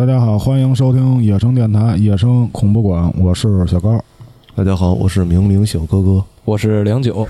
大家好，欢迎收听野生电台野生恐怖馆，我是小高。大家好，我是明明小哥哥。我是梁九，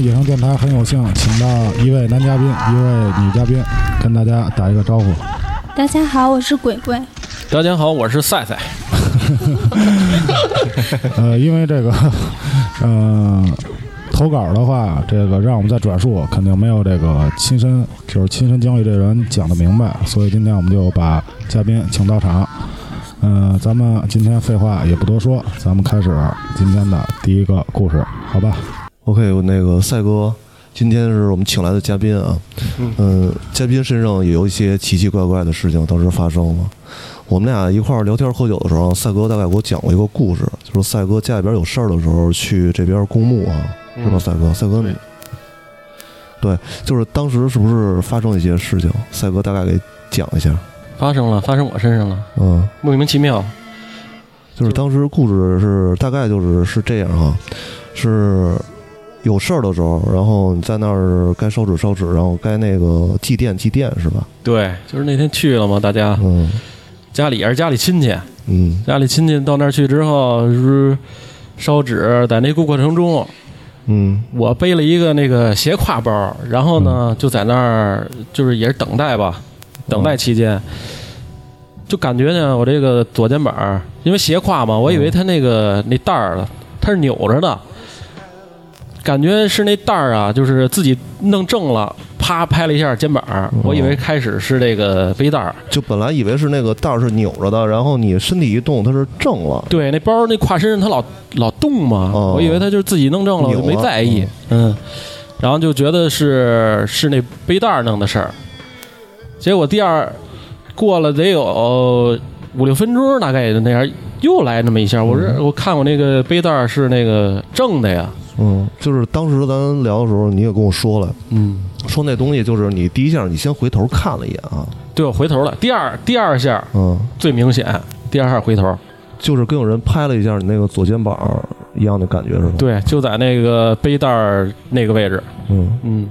野生电台很有幸请到一位男嘉宾，一位女嘉宾，跟大家打一个招呼。大家好，我是鬼鬼。大家好，我是赛赛。呃，因为这个，呃，投稿的话，这个让我们再转述，肯定没有这个亲身就是亲身经历这人讲的明白，所以今天我们就把嘉宾请到场。嗯、咱们今天废话也不多说，咱们开始今天的第一个故事，好吧？OK，那个赛哥，今天是我们请来的嘉宾啊。嗯、嘉宾身上也有一些奇奇怪怪的事情当时发生了。我们俩一块儿聊天喝酒的时候，赛哥大概给我讲过一个故事，就是赛哥家里边有事儿的时候去这边公墓啊，是吧？赛哥，赛哥你。对，就是当时是不是发生一些事情？赛哥大概给讲一下。发生了，发生我身上了，嗯，莫名其妙。就是当时故事是大概就是是这样哈，是有事儿的时候，然后你在那儿该烧纸烧纸，然后该那个祭奠祭奠是吧？对，就是那天去了嘛，大家嗯家里也是家里亲戚，嗯家里亲戚到那儿去之后是烧纸，在那过程中，嗯我背了一个那个斜挎包，然后呢就在那儿就是也是等待吧，等待期间。就感觉呢，我这个左肩膀，因为斜挎嘛，我以为它那个那带儿它是扭着的，感觉是那袋儿啊，就是自己弄正了，啪拍了一下肩膀儿，我以为开始是这个背带儿，就本来以为是那个袋儿是扭着的，然后你身体一动它是正了。对，那包那挎身上它老老动嘛，哦。我以为它就是自己弄正了，我就没扭了。在意，嗯，然后就觉得是是那背带儿弄的事儿，结果第二过了得有五六分钟，大概也就那样，又来那么一下，我说我看我那个背带儿是那个正的呀，嗯，就是当时咱聊的时候，你也跟我说了，嗯，说那东西就是你第一下你先回头看了一眼啊，对我回头了，第二第二下嗯，最明显，第二下回头，就是跟有人拍了一下你那个左肩膀一样的感觉是吧？，对，就在那个背带儿那个位置，嗯。嗯。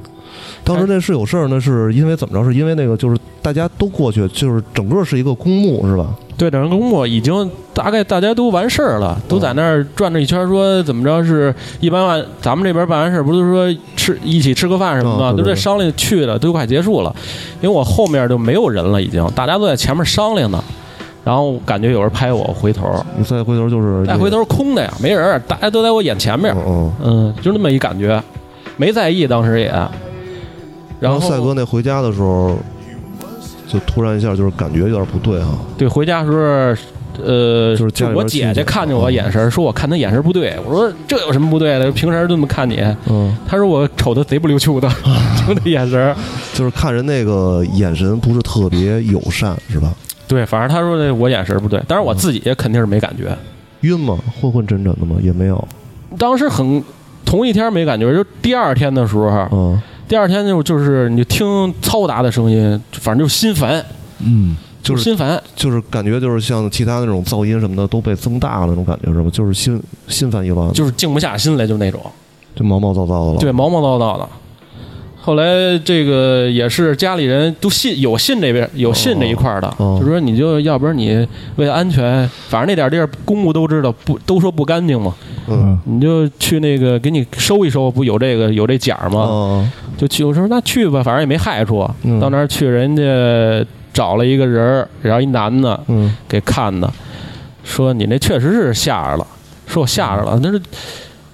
当时那是有事儿，那是因为怎么着？是因为那个就是大家都过去，就是整个是一个公墓是吧？对，整个公墓已经大概大家都完事儿了，都在那儿转着一圈，说怎么着是一般完，咱们这边办完事儿不是说吃一起吃个饭什么的，都在商量去的，都快结束了。因为我后面就没有人了，已经大家都在前面商量呢。然后感觉有人拍我，回头，你再回头就是再回头空的呀，没人，大家都在我眼前面嗯，就那么一感觉，没在意，当时也。然后赛哥那回家的时候，就突然一下就是感觉有点不对哈。对，回家的时候，呃，就是家里边我姐姐看见我眼神儿，说我看她眼神儿不对。我说这有什么不对的？平时这么看你。嗯，她说我瞅她贼不溜秋的，就那眼神儿。就是看人那个眼神不是特别友善是吧？对，反正她说那我眼神儿不对，但是我自己也肯定是没感觉。晕吗？昏昏沉沉的吗？也没有。当时很同一天没感觉，就第二天的时候，嗯，第二天就就是你听嘈杂的声音，反正就心烦，嗯，就是心烦。就是感觉就是像其他那种噪音什么的都被增大了那种感觉是吧？就是心心烦意乱，就是静不下心来，就那种。就毛毛躁躁的了。对，毛毛躁躁的。后来这个也是家里人都信有信这边有信这一块儿的，哦就说你就要不然你为了安全，反正那点地儿公墓都知道不都说不干净嘛，嗯。你就去那个给你收一收，不有这个有这奖吗？哦，就去我说那去吧，反正也没害处。嗯到那儿去，人家找了一个人儿，然后一男的嗯给看的，说你那确实是吓着了，说我吓着了，那是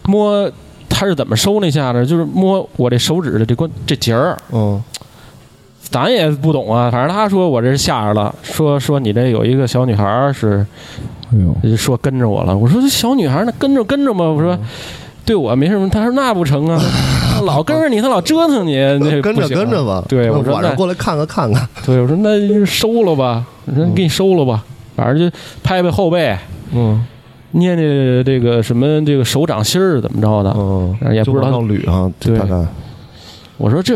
摸他是怎么收那下的，就是摸我这手指的这关这节儿，嗯。咱也不懂啊，反正他说我这是吓着了，说说你这有一个小女孩儿是哎呦，说跟着我了，我说这小女孩儿那跟着跟着嘛，我说对我没什么，他说那不成啊，老跟着你，他老折腾你，那跟着不行啊。跟着吧。对，我说那晚上过来看看看看。对，我说那就收了吧，我说给你收了吧，反正就拍拍后背，嗯捏捏这个什么这个手掌心儿怎么着的，嗯，也不知道捋啊，对大概我说这，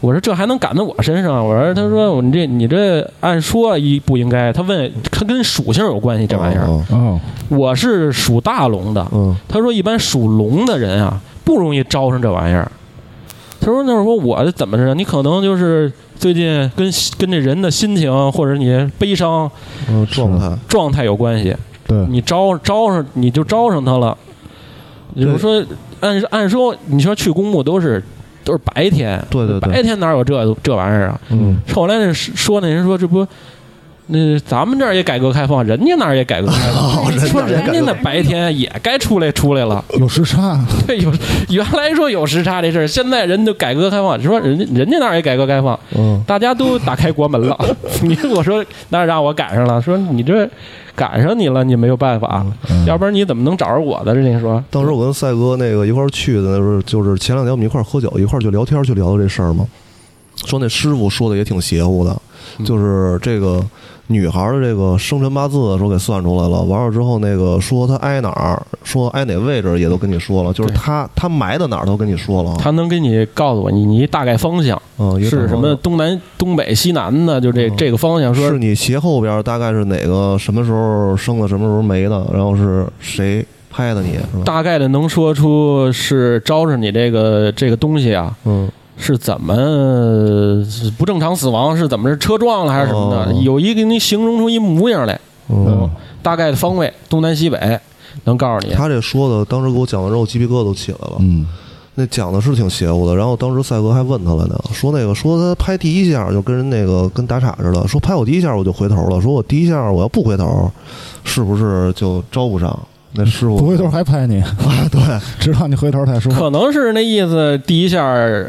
我说这还能赶到我身上？我说他说你这你这按说一不应该。他问他跟属性有关系这玩意儿。哦哦，我是属大龙的，嗯他说一般属龙的人啊不容易招上这玩意儿。他说那会儿说我怎么着？你可能就是最近跟跟这人的心情或者你悲伤嗯，状态，状态有关系。对，你招招上你就招上他了。就是说按按说你说去公墓都是都是白天，对对对白天哪有这这玩意儿啊？嗯，后来那说那人说这不。那咱们这儿也改革开放，人家那儿也改革开放，说人家那白天也该出来出来了。有时差，对，有原来说有时差这事儿，现在人都改革开放，说人家人家那儿也改革开放，嗯，大家都打开国门了。你我说那让我赶上了，说你这赶上你了，你没有办法，要不然你怎么能找着我的？人家说当时我跟赛哥那个一块儿去的，那时候就是前两天我们一块儿喝酒，一块儿就聊天，就聊到这事儿嘛。说那师傅说的也挺邪乎的，就是这个女孩的这个生辰八字说给算出来了，完了之后那个说她挨哪儿，说挨哪位置也都跟你说了，就是她她埋的哪儿都跟你说了。她能给你告诉我你你大概方向嗯，是什么东南东北西南的，就这嗯这个方向说是你斜后边大概是哪个什么时候生的，什么时候没的，然后是谁拍的你？大概的能说出是招着你这个这个东西啊，嗯是怎么是不正常死亡，是怎么是车撞了还是什么的？哦有一个给你形容出一模样来，嗯，大概的方位东南西北能告诉你。他这说的，当时给我讲完之后，鸡皮疙瘩都起来了。嗯，那讲的是挺邪乎的。然后当时赛哥还问他了呢，说那个说他拍第一下就跟人那个跟打岔似的，说拍我第一下我就回头了，说我第一下我要不回头，是不是就招不上？那师傅不回头还拍你，啊，对，知道你回头太舒服。可能是那意思，第一下呃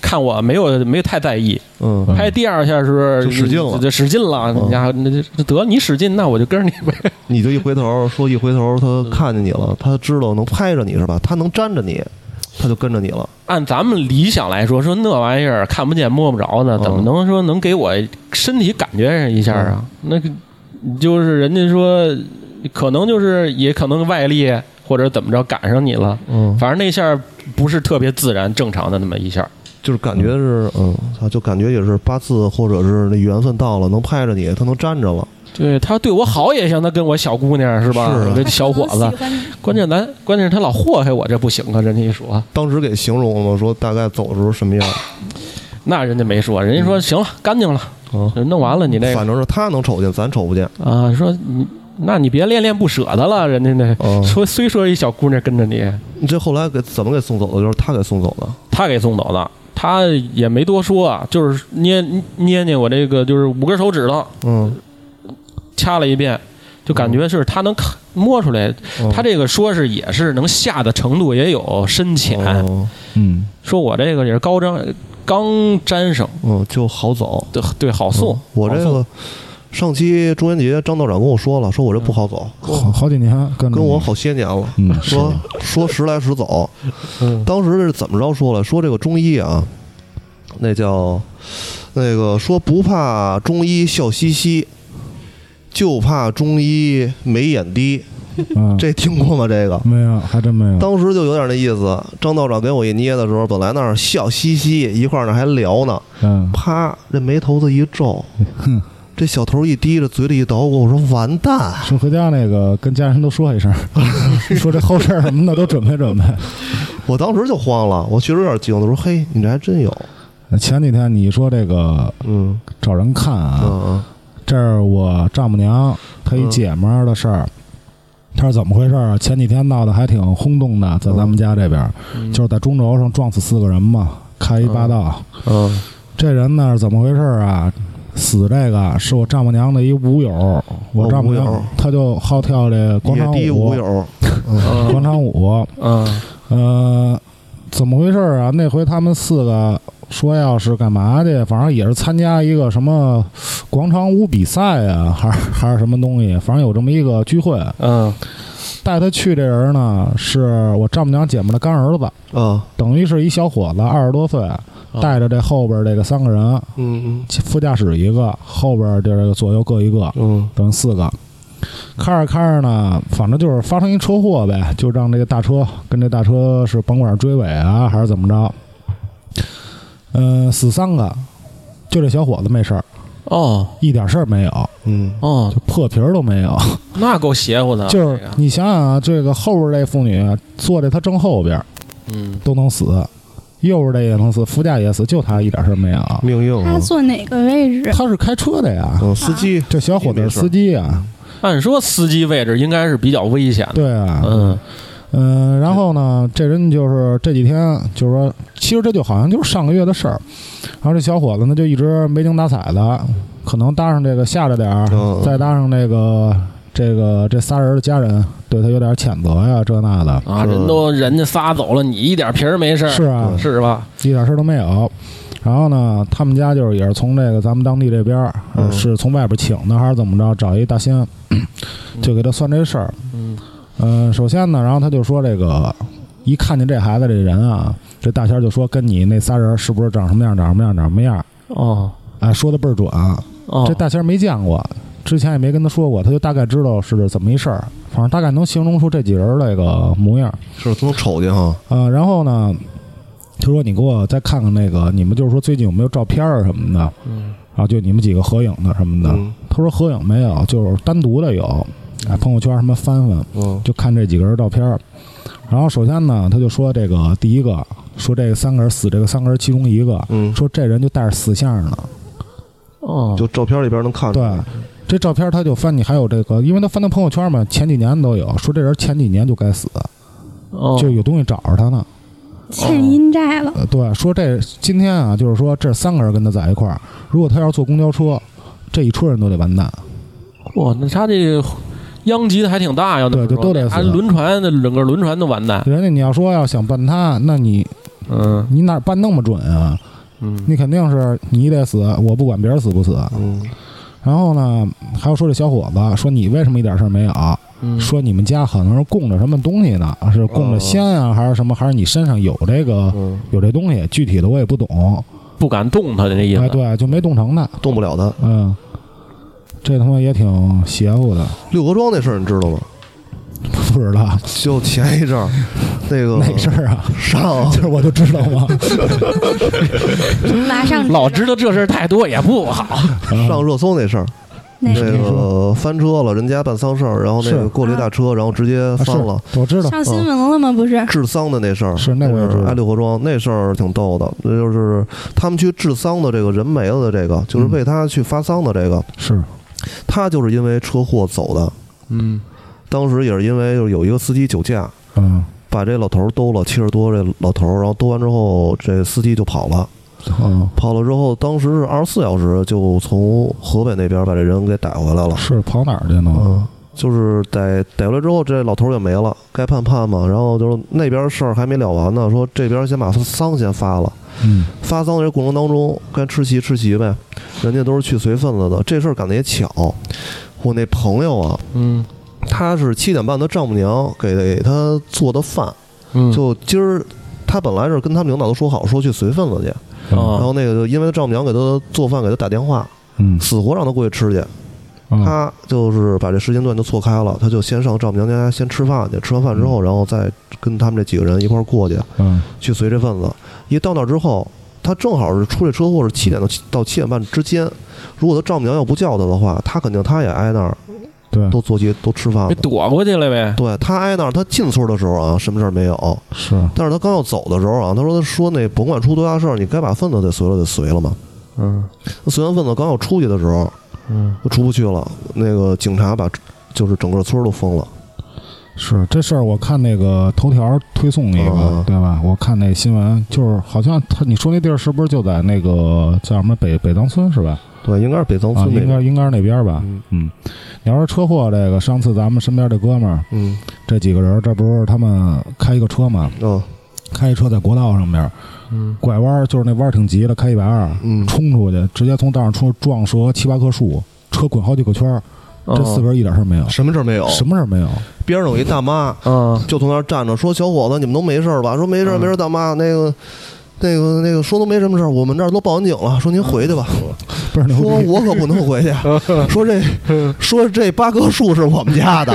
看我没有没有太在意，嗯，拍第二下是就使劲了就使劲了。嗯你家那就得你使劲，那我就跟着你呗。你就一回头，说一回头他看见你了，他知道能拍着你是吧？他能粘着你，他就跟着你了。按咱们理想来说，说那玩意儿看不见摸不着的，嗯怎么能说能给我身体感觉一下啊？那个就是人家说，可能就是也可能外力或者怎么着赶上你了，嗯，反正那下不是特别自然正常的那么一下。就是感觉是，嗯，他就感觉也是八字或者是那缘分到了，能拍着你，他能粘着了。对他对我好也行，他跟我小姑娘是吧？是啊这小伙子，关键咱关键是他老祸害我，这不行啊！人家一说，当时给形容了吗？说大概走的时候什么样？那人家没说，人家说行了，干净了，嗯，弄完了你那个反正是他能瞅见，咱瞅不见。啊，说你那你别恋恋不舍的了，人家那哦说虽说一小姑娘跟着你，你这后来给怎么给送走的？就是他给送走的。他给送走的，他也没多说啊，就是捏捏捏我这个就是五根手指头嗯，掐了一遍，就感觉是他能看摸出来，哦他这个说是也是能下的程度也有深浅，哦嗯，说我这个也是高张刚粘上，嗯，就好走。对对，好送嗯。我这个上期中元节，张道长跟我说了，说我这不好走，好好几年跟跟我好些年了。嗯说说时来时走，嗯当时是怎么着说了？说这个中医啊，那叫那个说不怕中医笑嘻嘻，就怕中医眉眼低。嗯，这听过吗？这个没有，还真没有。当时就有点那意思。张道长给我一捏的时候，本来那儿笑嘻嘻，一块儿那还聊呢，嗯，啪，这眉头子一皱，哼，这小头一低着，嘴里一捣鼓，我说完蛋。说回家那个跟家人都说一声，说这后事儿什么的都准备准备。我当时就慌了，我确实有点惊我，说嘿，你这还真有，前几天你说这个嗯找人看啊，嗯这是我丈母娘她一姐们儿的事儿。她是怎么回事儿啊？前几天闹得还挺轰动的，在咱们家这边就是在中轴上撞死四个人嘛，开一霸道。嗯这人呢是怎么回事儿啊？死这个是我丈母娘的一舞友，我丈母娘她就好跳这广场舞。舞，友，嗯 广场舞。嗯。呃，怎么回事儿啊？那回他们四个说要是干嘛去，反正也是参加一个什么广场舞比赛啊，还是还是什么东西，反正有这么一个聚会。嗯。带他去这人呢，是我丈母娘姐们的干儿子，嗯。等于是一小伙子，二十多岁，带着这后边这个三个人，嗯副驾驶一个，后边这个左右各一个，嗯。等于四个。开着开着呢，反正就是发生一车祸呗，就让这个大车跟这大车是甭管是追尾啊还是怎么着，呃，死三个，就这小伙子没事儿，哦。一点事儿没有，嗯，哦。就，破皮儿都没有。那够邪乎的，就是你想想啊，这个后边这妇女坐在他正后边嗯。都能死，右边这也能死，副驾也死，就他一点事儿没有。命硬啊。他，坐哪个位置？他是开车的呀，嗯，司机。这小伙子是司机呀，按说司机位置应该是比较危险的，对啊，嗯。嗯，然后呢，这人就是这几天，就是说，其实这就好像就是上个月的事儿。然后这小伙子呢，就一直没精打采的，可能搭上这个吓着点儿，嗯。再搭上那个这个这仨人的家人对他有点谴责呀，这那的。啊，人都人家仨走了，你一点皮儿没事儿，是啊，是吧？一点事儿都没有。然后呢，他们家就是也是从这个咱们当地这边儿，是从外边请的还是怎么着？找一大仙，就给他算这事儿。嗯嗯，首先呢，然后他就说这个，一看见这孩子这人啊，这大仙儿就说跟你那仨人是不是长什么样，长什么样，长什么样？哦哎，说的倍儿准。哦，这大仙儿没见过，之前也没跟他说过，他就大概知道是怎么一事儿，反正大概能形容出这几人那个模样。是都能瞅见哈，呃，然后呢，他说你给我再看看那个，你们就是说最近有没有照片儿什么的，嗯。啊，就你们几个合影的什么的。嗯。他说合影没有，就是单独的有，哎，朋友圈什么翻翻，嗯。就看这几个人照片儿。然后首先呢，他就说这个第一个，说这个三个人死，这个三个人其中一个，嗯，说这人就带着死相呢。哦，就照片里边能看出对。来，，这照片他就翻，你还有这个，因为他翻他朋友圈嘛，前几年都有，说这人前几年就该死，哦就有东西找着他呢。欠阴债了。呃，对，说这今天啊，就是说这三个人跟他在一块儿，如果他要坐公交车，这一车人都得完蛋。哇，那他这殃及的还挺大呀，对就都得死他轮船那整个轮船都完蛋，人家你要说要想办他，那你嗯你哪办那么准啊？嗯你肯定是你得死，我不管别人死不死。嗯然后呢，还有说这小伙子说你为什么一点事儿没有？嗯，说你们家可能是供着什么东西呢？是供着仙啊，还是什么？还是你身上有这个嗯，有这东西？具体的我也不懂。不敢动他的那意思，哎，对，就没动成他。动不了他。嗯，这他妈也挺邪乎的，六合庄那事儿你知道吗？不知道就前一阵儿，那个哪事儿啊？上这 我就知道吗？马上老知道这事儿太多也不好，上热搜那事儿，那那个个翻车了，人家办丧事儿，然后那个过了一大车，然后直接啊翻了。我知道。上新闻了吗？不是，治丧的那事儿是那我也知道挨六合庄那事儿挺逗的，那就是他们去治丧的这个人没了的这个，就是嗯为他去发丧的这个，是，他就是因为车祸走的。嗯当时也是因为就是有一个司机酒驾，嗯把这老头儿兜了，七十多这老头儿，然后兜完之后，这司机就跑了。嗯，跑了之后，当时是二十四小时就从河北那边把这人给逮回来了。是跑哪儿去呢？嗯，就是逮逮回来之后，这老头儿也没了，该判判嘛。然后就是那边事儿还没了完呢，说这边先把丧先发了，嗯发丧这过程当中该吃席吃席呗，人家都是去随份子的。这事儿赶得也巧，我那朋友啊，嗯他是七点半他丈母娘给他做的饭，嗯，就今儿他本来是跟他们领导都说好说去随份子去，然啊后那个就因为他丈母娘给他做饭给他打电话，嗯，死活让他过去吃去。啊他就是把这时间段就错开了，他就先上丈母娘家先吃饭去，吃完饭之后，然后再跟他们这几个人一块儿过去嗯。去随这份子。一到那之后，他正好是出这车祸是七点到七点半之间，如果他丈母娘要不叫他的话，他肯定他也挨那儿对，都坐街都吃饭给了。躲过去了呗，对他挨那儿，他进村的时候啊，什么事儿没有，是，但是他刚要走的时候啊，他说他说那甭管出多大事儿，你该把份子得随了得随了嘛。嗯那随完份子刚要出去的时候，嗯就出不去了，那个警察把就是整个村儿都封了。是这事儿，我看那个头条推送一个，啊对吧？我看那新闻，就是好像他你说那地儿是不是就在那个叫什么北北藏村是吧？对，应该是北藏啊，村。应该应该是那边吧？嗯嗯，你要是车祸这个，上次咱们身边这哥们儿嗯这几个人，这不是他们开一个车嘛？哦开一车在国道上面嗯拐弯儿，就是那弯儿挺急的，开一百二嗯冲出去，直接从道上冲撞折七八棵树，车滚好几个圈儿，这四个人一点事儿没有，什么事儿没有？什么事儿没有。边上有一大妈，嗯就从那儿站着，说：“小伙子，你们都没事儿吧？”说：“没事儿，嗯没事儿，大妈，那个。”那个那个说都没什么事儿，我们这儿都报完警了，说您回去吧。倍儿牛逼。说我可不能回去，说这说这八棵树是我们家的，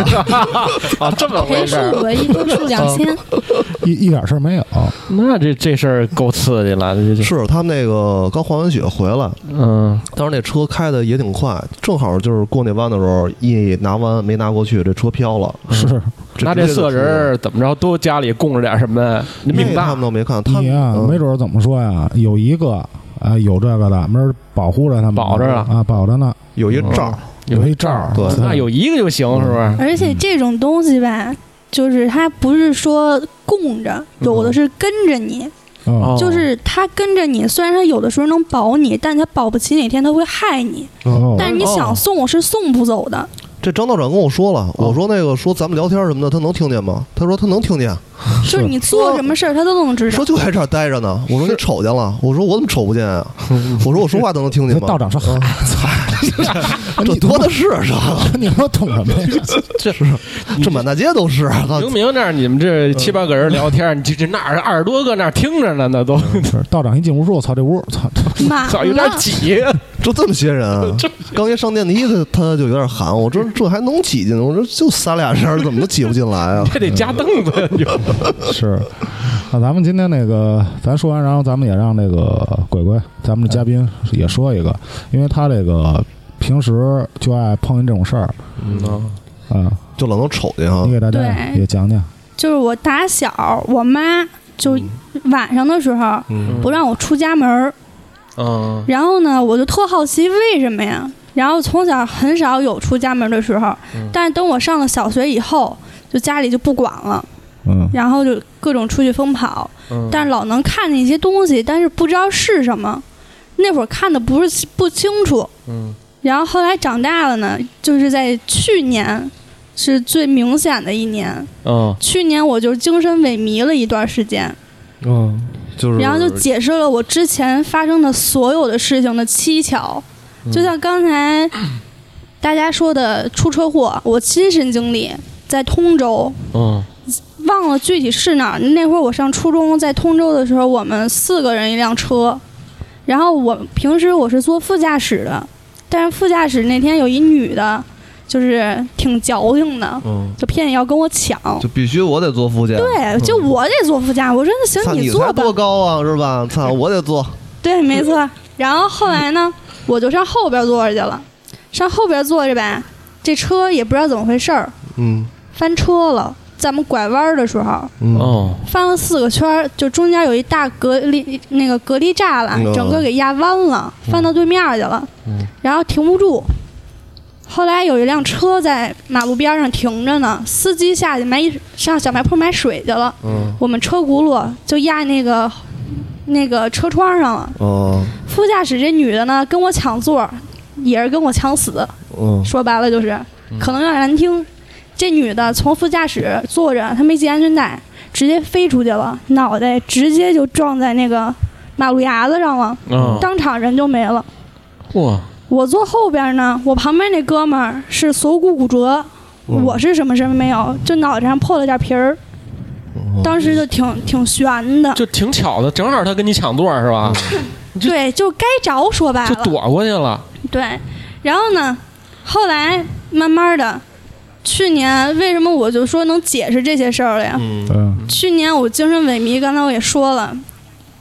啊，这么赔回事儿。树一棵树两千，一一点事儿没有。那这这事儿够刺激了，这这是他们那个刚滑完雪回来，嗯当时那车开的也挺快，正好就是过那弯的时候，一拿弯没拿过去，这车飘了。是那这色人儿怎么着都家里供着点什么？你命大他们，都没看，他们你呀，嗯没准儿怎么说呀？有一个啊，有这个的，没准儿保护着他们，保着了啊，保着呢，有一罩儿，有一罩儿。对那有一个就行，是不是？而且这种东西吧，就是它不是说供着，有的是跟着你，嗯，就是他跟着你，虽然他有的时候能保你，但他保不齐哪天他会害你。哦但是你想送是送不走的，这张道长跟我说了，我说那个说咱们聊天什么的，他能听见吗？他说他能听见，就是你做什么事儿他都能知道说。就在这儿待着呢。我说你瞅见了，我说我怎么瞅不见啊？我说我说话都能听见吗？道长说：“嗨，操，这多的是，是吧？你说懂什么呀？这是这满大街都是。操明明那儿你们这七八个人聊天，你这这那儿二十多个那儿听着呢，那都道长一进屋说：‘我操，这屋，操，满早有点了，挤。就这么些人啊！刚一上电梯，他他就有点喊我，说 这还能挤进？我说就仨俩人，怎么都挤不进来啊？这得加凳子呀，你就是。那咱们今天那个，咱说完，然后咱们也让那个鬼鬼，咱们的嘉宾也说一个，因为他这个平时就爱碰见这种事儿，嗯啊，就老能瞅见啊你。给大家也讲讲。就是我打小我妈就晚上的时候嗯不让我出家门儿，嗯。然后呢，我就特好奇为什么呀？然后从小很少有出家门的时候，嗯。但是等我上了小学以后，就家里就不管了，嗯。然后就各种出去疯跑，嗯，但是老能看见一些东西，但是不知道是什么。那会儿看的不是不清楚，嗯。然后后来长大了呢，就是在去年是最明显的一年。嗯。去年我就精神萎靡了一段时间，嗯就是然后就解释了我之前发生的所有的事情的蹊跷，就像刚才大家说的出车祸，我亲身经历，在通州，嗯忘了具体是哪儿。那会儿我上初中，在通州的时候，我们四个人一辆车，然后我平时我是坐副驾驶的，但是副驾驶那天有一女的，就是挺矫情的，嗯，就偏要跟我抢。就必须我得坐副驾。对，就我得坐副驾，我说那，行，你坐吧。才多高啊，是吧？操，我得坐。对，没错。然后后来呢，我就上后边坐着去了。上后边坐着呗，这车也不知道怎么回事儿，嗯翻车了。在我们拐弯的时候，嗯哦翻了四个圈儿，就中间有一大隔离那个隔离栅栏，嗯整个给压弯了，翻到对面去了。嗯然后停不住。后来有一辆车在马路边上停着呢，司机下去买上小卖铺买水去了，嗯我们车轱辘就压那个那个车窗上了。哦副驾驶这女的呢，跟我抢座，也是跟我抢死。嗯说白了就是，可能有点难听。这女的从副驾驶坐着，她没系安全带，直接飞出去了，脑袋直接就撞在那个马路牙子上了，嗯，当场人就没了。嚯，我坐后边呢，我旁边那哥们儿是锁骨骨折，嗯我是什么事儿没有，就脑袋上破了点皮儿，嗯当时就挺挺悬的。就挺巧的，正好他跟你抢座是吧？对，就该着，说白了。就躲过去了。对，然后呢，后来慢慢的，去年为什么我就说能解释这些事儿了呀？去年我精神萎靡，刚才我也说了，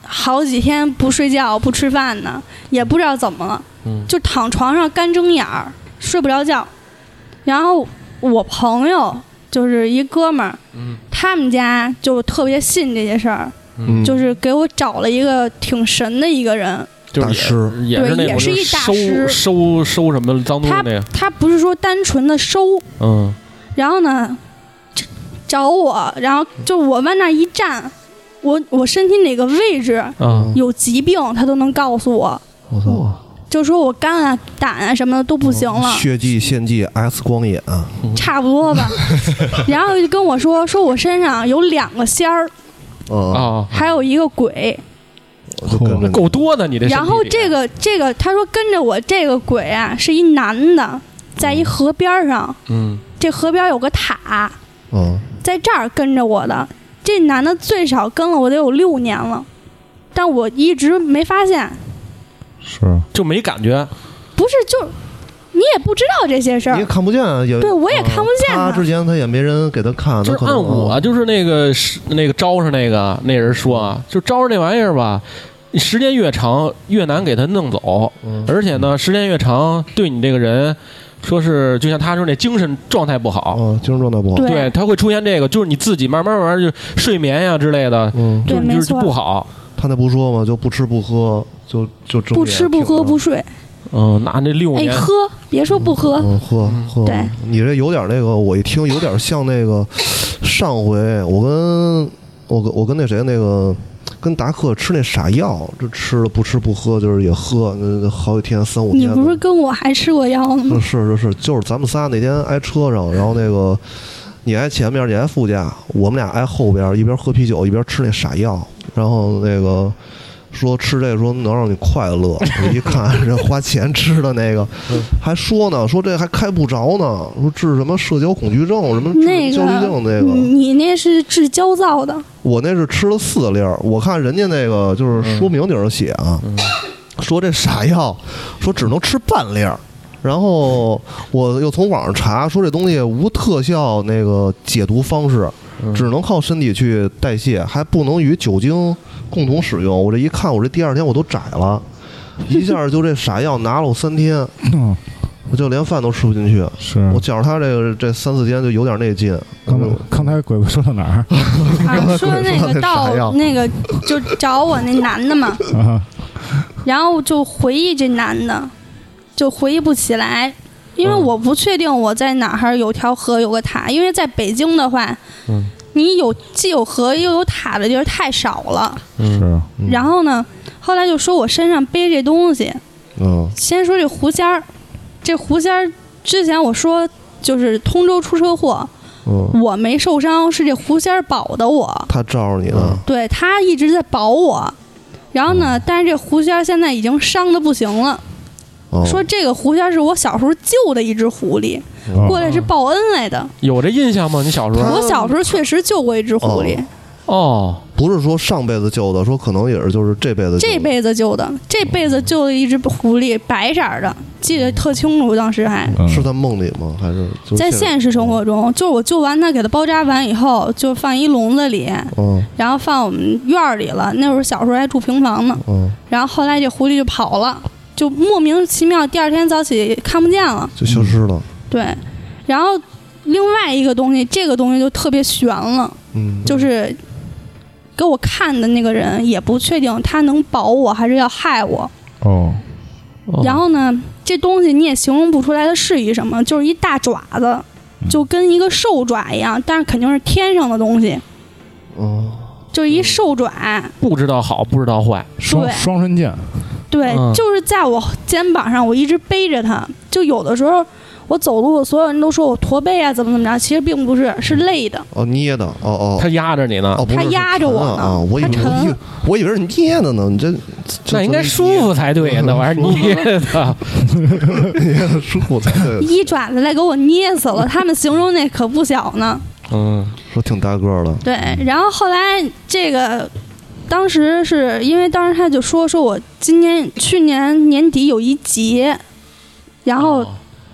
好几天不睡觉不吃饭呢，也不知道怎么了，嗯。就躺床上干睁眼儿，睡不着觉。然后我朋友就是一哥们儿，嗯。他们家就特别信这些事儿，嗯。就是给我找了一个挺神的一个人。就是大师。也是对也是一大师。收收什么脏东西他那个，他不是说单纯的收，嗯。然后呢，找找我，然后就我往那儿一站，我我身体哪个位置啊有疾病，他都能告诉我，我操，就说我肝啊、胆啊什么的都不行了，血迹、献祭、X 光眼，差不多吧。然后就跟我说，说我身上有两个仙儿，嗯，啊，还有一个鬼。够多的，你这然后这个这个，他说跟着我这个鬼啊，是一男的，在一河边上，嗯。这河边有个塔，嗯在这儿跟着我的。这男的最少跟了我得有六年了，但我一直没发现。是。就没感觉，不是就你也不知道这些事儿。你也，看不见啊，也对我也看不见他他之前他也没人给他看，就是可能按我就是那个是那个招上那个那人说啊，就招上那玩意儿吧，你时间越长越难给他弄走，嗯。而且呢，时间越长对你这个人，说是就像他说那精神状态不好，哦，精神状态不好，对。对，他会出现这个，就是你自己慢慢慢慢就睡眠呀之类的，嗯，就是就是对没错。不好。他那不说吗？就不吃不喝，就就睁不吃不喝不睡，嗯，那那六年，哎喝，别说不喝，嗯，喝喝。对你这有点那个，我一听有点像那个上回我跟我跟我跟那谁那个跟达克吃那傻药，这吃了不吃不喝，就是也喝，那好几天三五天。你不是跟我还吃过药呢吗？嗯是是是，就是咱们仨那天挨车上，然后那个你挨前面，你挨副驾，我们俩挨后边，一边喝啤酒一边吃那傻药，然后那个说吃这个说能让你快乐，我一看人花钱吃的那个，还说呢，说这还开不着呢，说治什么社交恐惧症，什么焦虑症那个，你那是治焦躁的，我那是吃了四粒儿，我看人家那个就是说明顶上写啊，说这傻药，说只能吃半粒儿。然后我又从网上查，说这东西无特效那个解毒方式，只能靠身体去代谢，还不能与酒精共同使用。我这一看，我这第二天我都窄了，一下就这傻药拿了我三天，嗯，我就连饭都吃不进去。是我觉着他这个这三四天就有点那劲。刚才刚才鬼鬼说到哪儿 啊，说那个到那个就找我那男的嘛，啊？然后就回忆这男的，就回忆不起来，因为嗯我不确定我在哪儿有条河有个塔，因为在北京的话，嗯你有既有河又有塔的地儿太少了。嗯，是嗯然后呢，后来就说我身上背这东西，嗯先说这狐仙儿，这狐仙儿之前我说就是通州出车祸，嗯，我没受伤，是这狐仙儿保的我。他罩着你呢。对他一直在保我。然后呢，但是这狐仙儿现在已经伤的不行了。哦说这个狐仙是我小时候救的一只狐狸，哦过来是报恩来的。有这印象吗？你小时候？我小时候确实救过一只狐狸，哦，不是说上辈子救的，说可能也是就是这辈子救的这辈子救的，这辈子救了一只狐狸，白色儿的，记得特清楚，当时还。嗯是在梦里吗？还是就是在现现实生活中，就是我救完它，给它包扎完以后，就放一笼子里，嗯然后放我们院儿里了。那会儿小时候还住平房呢，嗯，然后后来这狐狸就跑了，就莫名其妙，第二天早起看不见了。就消失了。对，然后另外一个东西，这个东西就特别悬了，嗯，就是给我看的那个人也不确定他能保我还是要害我。哦，哦然后呢，这东西你也形容不出来它是一什么，就是一大爪子，就跟一个兽爪一样，但是肯定是天上的东西，哦，就是一兽爪。不知道好，不知道坏。双对双刃剑，对，嗯就是在我肩膀上，我一直背着它。就有的时候我走路，所有人都说我驼背啊，怎么怎么着，其实并不是，是累的。哦，捏的，哦哦，他压着你呢哦，，不是它压着我呢啊！我以为它沉我以为我以为是捏的呢，你这这那应该舒服才对呀，那玩意儿捏的。捏 的舒服才对。一爪子来给我捏死了，他们形容那可不小呢。嗯说挺大个儿的，对，然后后来这个，当时是因为当时他就说说我今年去年年底有一劫，然后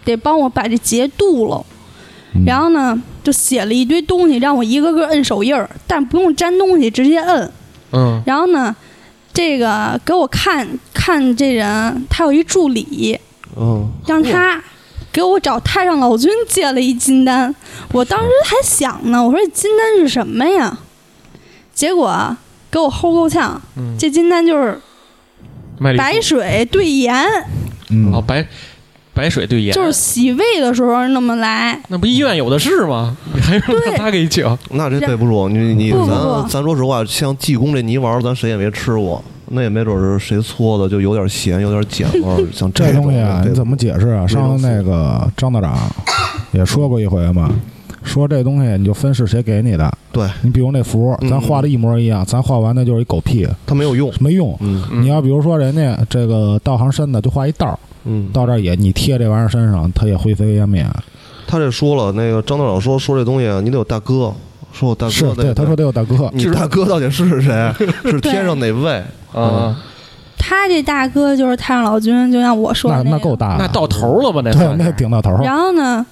得帮我把这劫渡了。嗯然后呢，就写了一堆东西，让我一个个摁手印儿，但不用粘东西，直接摁。嗯然后呢，这个给我看看这人，他有一助理，嗯，让他给我找太上老君借了一金丹。我当时还想呢，我说这金丹是什么呀？结果啊给我齁够呛，嗯，这金丹就是白水兑盐，嗯哦，白白水兑盐，就是洗胃的时候那么来。那不医院有的是吗？你还让他给你请？那这对不住。你你咱咱说实话，像济公这泥丸儿，咱谁也没吃过，那也没准是谁搓的，就有点咸，有点碱味儿。像这东西啊，背不你怎么解释啊？上次那个张道长也说过一回嘛，说这东西你就分是谁给你的。对你比如那符，嗯咱画的一模一样，咱画完那就是一狗屁，它没有用。没用。你要比如说人家这个道行深的，就画一道儿，嗯，到这儿也你贴这玩意儿身上，它也灰飞烟灭。他这说了，那个张道长说说这东西啊你得有大哥，说我大哥是对，他说得有大哥，你大哥到底是谁？是天上哪位？啊，他这大哥就是太上老君，就像我说的那那个够大的，那到头了吧？那对，那顶到头儿。然后呢，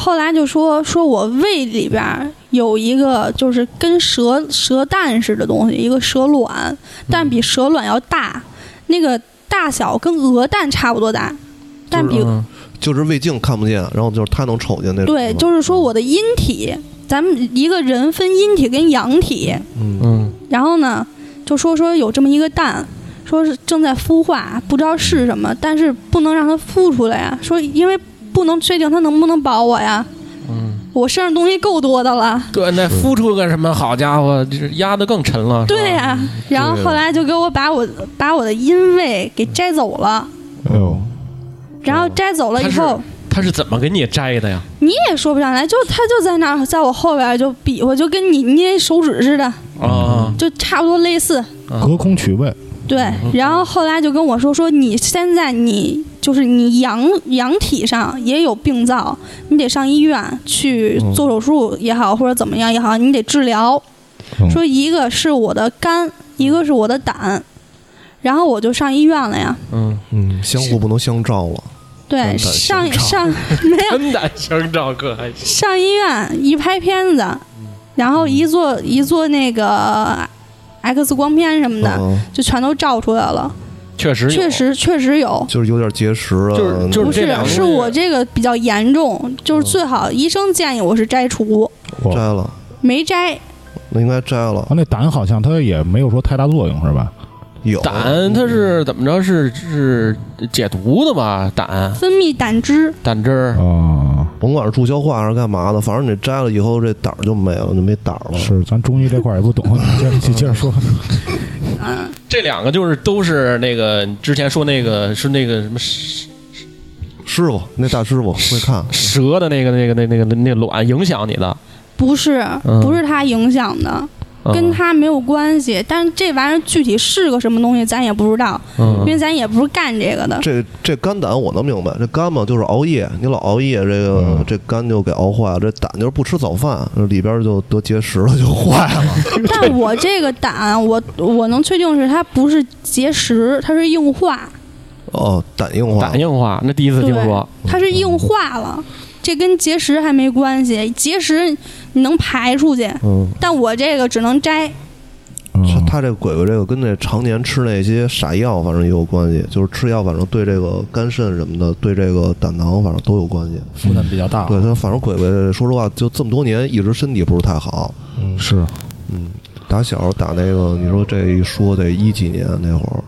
后来就说说我胃里边儿有一个就是跟蛇蛇蛋似的东西，一个蛇卵，但比蛇卵要大，那个大小跟鹅蛋差不多大，但比、嗯就是胃镜看不见，然后就是他能瞅见那种。对，就是说我的阴体，咱们一个人分阴体跟阳体，嗯嗯然后呢，就说说有这么一个蛋，说是正在孵化，不知道是什么，但是不能让它孵出来呀。说因为不能确定他能不能保我呀。嗯，我身上东西够多的了。对，那孵出个什么好家伙，这压的更沉了。对呀、然后后来就给我把我把我的阴位给摘走了，哎呦，然后摘走了以后，他是怎么给你摘的呀？你也说不上来，就他就在那儿，在我后边就比划，就跟你捏手指似的，啊，就差不多类似。隔空取位，对，然后后来就跟我说说，你现在你就是你阳阳体上也有病灶，你得上医院去做手术也好，或者怎么样也好，你得治疗。嗯说一个是我的肝，一个是我的胆，然后我就上医院了呀。嗯，嗯，相互不能相照了。对，上上没有肝胆相照可还行。上医院一拍片子，然后一做一做那个 X 光片什么的，嗯，就全都照出来了。确实有确实确实有，就是有点结石了，就是就是不是两个是我这个比较严重，就是最好医生建议我是摘除，摘了，没摘。那应该摘了啊，。那胆好像它也没有说太大作用，是吧？有胆它是怎么着？是是解毒的吧？胆分泌胆汁，胆汁儿。啊，甭管是助消化还是干嘛的，反正你摘了以后，这胆儿就没了，就没胆儿了。是，咱中医这块儿也不懂，你 接着接着说。嗯，这两个就是都是那个之前说那个是那个什么蛇师傅，那大师傅会看，蛇的那个那个那那个那卵影响你的，不是嗯。不是他影响的，嗯跟他没有关系。但是这玩意儿具体是个什么东西，咱也不知道，嗯因为咱也不是干这个的。这这肝胆我能明白，这肝嘛就是熬夜，你老熬夜，这个、嗯这肝就给熬坏了。这胆就是不吃早饭，里边就得结石了，就坏了。但我这个胆，我我能确定是它不是结石，它是硬化，哦，胆硬化，胆硬化，那第一次听说。它是硬化了。这跟结石还没关系，结石你能排出去，嗯，但我这个只能摘。他这鬼鬼这个跟那常年吃那些傻药，反正也有关系。就是吃药，反正对这个肝肾什么的，对这个胆囊，反正都有关系。负担比较大。对他，反正鬼鬼说实话，就这么多年一直身体不是太好。嗯，是，嗯，打小打那个，你说这一说得一几年那会儿，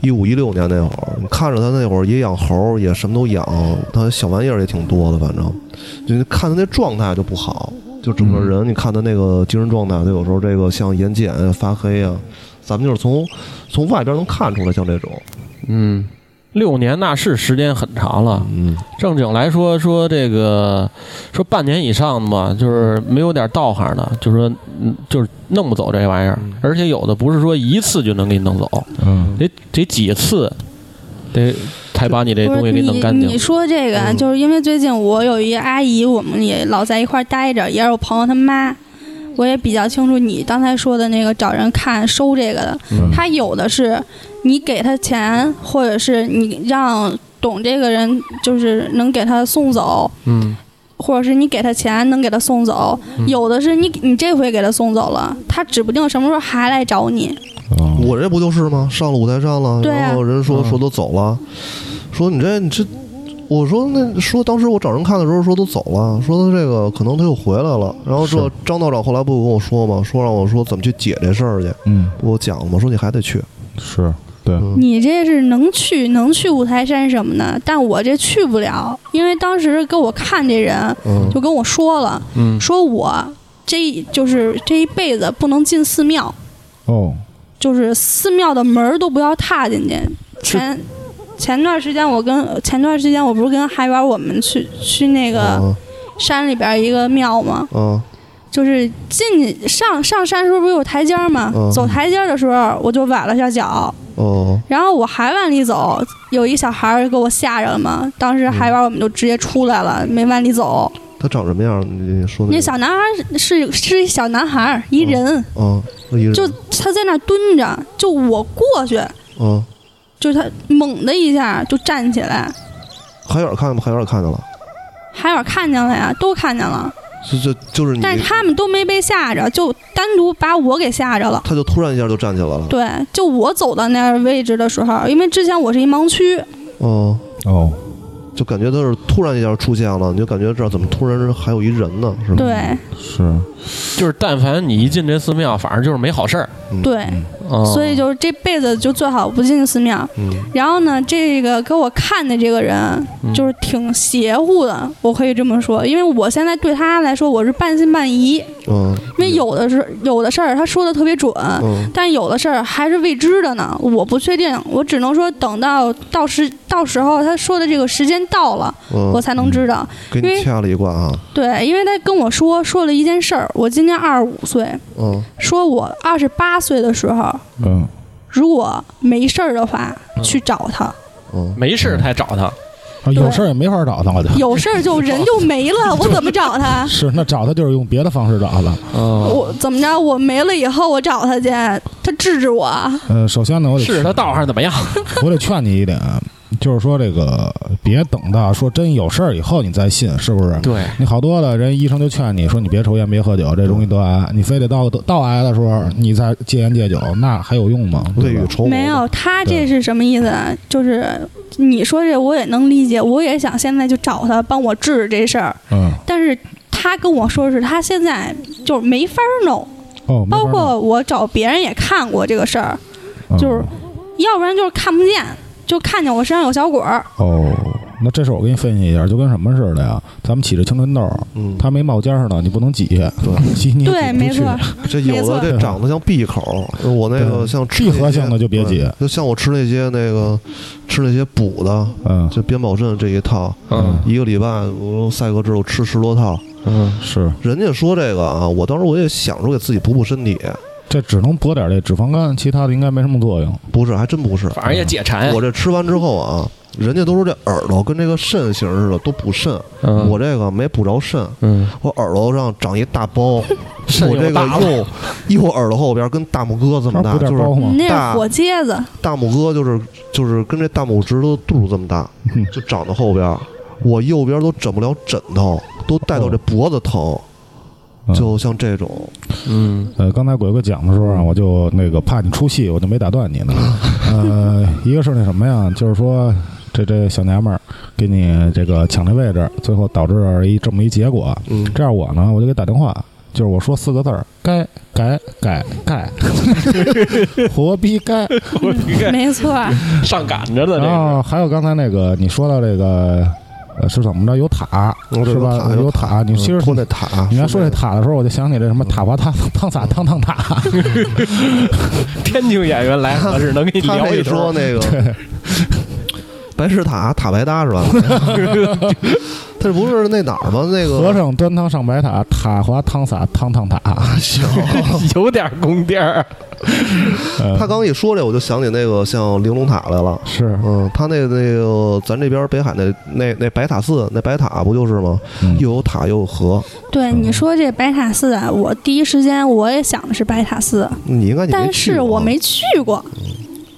一五一六年那会儿，你看着他那会儿也养猴，也什么都养，他小玩意儿也挺多的，反正就看他那状态就不好，就整个人，你看他那个精神状态，他有时候这个像眼睑发黑啊，咱们就是从从外边能看出来，像这种，嗯，六年那是时间很长了。嗯，正经来说，说这个说半年以上的嘛，就是没有点道行的，就是说嗯，就是弄不走这玩意儿，而且有的不是说一次就能给你弄走，嗯，得得几次，得才把你这东西给弄干净。你你。说这个，嗯。就是因为最近我有一阿姨，我们也老在一块儿待着，也是我朋友他妈，我也比较清楚你刚才说的那个找人看收这个的，嗯。他有的是你给他钱，或者是你让懂这个人，就是能给他送走，嗯或者是你给他钱能给他送走，嗯有的是你你这回给他送走了，他指不定什么时候还来找你。哦我这不就是吗？上了舞台上了，啊然后人说嗯说都走了，说你这你这，我说那说当时我找人看的时候说都走了，说他这个可能他又回来了。然后这张道长后来不跟我说吗？说让我说怎么去解这事儿去。嗯，我讲了嘛，说你还得去。是你这是能去能去五台山什么的，但我这去不了，因为当时给我看这人嗯。就跟我说了，嗯。说我这就是这一辈子不能进寺庙，哦，就是寺庙的门儿都不要踏进去。前前段时间我跟前段时间我不是跟海源我们去去那个嗯。山里边一个庙吗？嗯就是进去上上山时候不是有台阶儿吗？嗯走台阶的时候我就崴了下脚，哦然后我还往里走，有一小孩儿给我吓着了嘛。当时海边我们就直接出来了，没往里走。他长什么样？你你说那个小男孩儿是是一小男孩儿，一人，啊，那一人就他在那儿蹲着，就我过去，嗯，就他猛的一下就站起来，海远看见吗？海远看见了，海远看见了呀，都看见了，就就就是你，但是他们都没被吓着，就单独把我给吓着了。他就突然一下就站起来了。对，就我走到那个位置的时候，因为之前我是一盲区，哦，哦，就感觉他是突然一下出现了，你就感觉这儿怎么突然还有一人呢？是吧？对是，就是但凡你一进这寺庙，反正就是没好事儿。对，哦。所以就是这辈子就最好不进寺庙。嗯。然后呢，这个给我看的这个人嗯。就是挺邪乎的，我可以这么说，因为我现在对他来说我是半信半疑，嗯。因为有的是有的事儿他说的特别准，嗯。但有的事儿还是未知的呢，我不确定，我只能说等到到时到时候他说的这个时间到了，我嗯，才能知道。因为给你掐了一卦啊。对，因为他跟我说说了一件事儿，我今年二十五岁，嗯。说我二十八岁的时候，嗯，如果没事儿的话，嗯去找他。嗯，没事儿才找他。啊有事儿也没法找他了就。有事儿就人就没了，我怎么找他？是，那找他就是用别的方式找他。嗯，我怎么着？我没了以后，我找他去，他治治我。嗯，首先呢，我得是他道上怎么样？我得劝你一点，就是说这个别等到说真有事儿以后你再信，是不是？对，你好多的人医生就劝你说你别抽烟别喝酒，这容易得癌。你非得到到癌的时候你再戒烟戒酒，那还有用吗？对吧未雨绸缪。没有，他这是什么意思？就是你说这我也能理解，我也想现在就找他帮我治这事儿，嗯，但是他跟我说是他现在就是没法弄，哦，包括我找别人也看过这个事儿，嗯就是要不然就是看不见，就看见我身上有小鬼儿。哦，那这事儿我给你分析一下，就跟什么似的呀？咱们起着青春痘，嗯，它没冒尖儿呢，你不能挤，挤你也对，挤不去。没错，这有的这长得像闭口，我那个像闭合性的就别挤。就像我吃那些那个吃那些补的，嗯。就边保镇这一套，嗯。一个礼拜我赛哥知道吃十多套。嗯，是，人家说这个啊，我当时我也想着给自己补补身体，这只能补点这脂肪肝，其他的应该没什么作用。不是，还真不是。反正也解馋。我这吃完之后啊，人家都说这耳朵跟这个肾型似的，都补肾。嗯我这个没补着肾，嗯，我耳朵上长一大包，肾我这个右右耳朵后边跟大拇哥这么大，就是大是火疖子，大拇哥就是就是跟这大拇指头肚这么大嗯，就长到后边。我右边都枕不了枕头，都带到这脖子疼，嗯就像这种。嗯呃，刚才鬼哥讲的时候啊，我就那个怕你出戏，我就没打断你呢。呃，一个是那什么呀，就是说这这小娘们儿给你这个抢这位置，最后导致一这么一结果。嗯，这样我呢，我就给打电话，就是我说四个字儿：该改改改，活逼该。没错。上赶着的这然后。还有刚才那个你说到这个，呃，是怎么着？有塔是吧？有塔，你其实说那塔，你要说这塔的时候，我就想起这什么塔巴塔汤洒汤汤塔。天津演员来合适，能给你聊一说。那个 对，白石塔塔白搭是吧？他这不是那哪儿吗？那个和尚端汤上白塔，塔滑汤洒汤汤塔。行。有点宫殿儿。呃他刚一说这，我就想起那个像玲珑塔来了。是，嗯，他那那个咱这边北海那那那白塔寺那白塔不就是吗？嗯又有塔又有河，对你说这白塔寺啊，我第一时间我也想的是白塔寺，你应该你但是我没去过。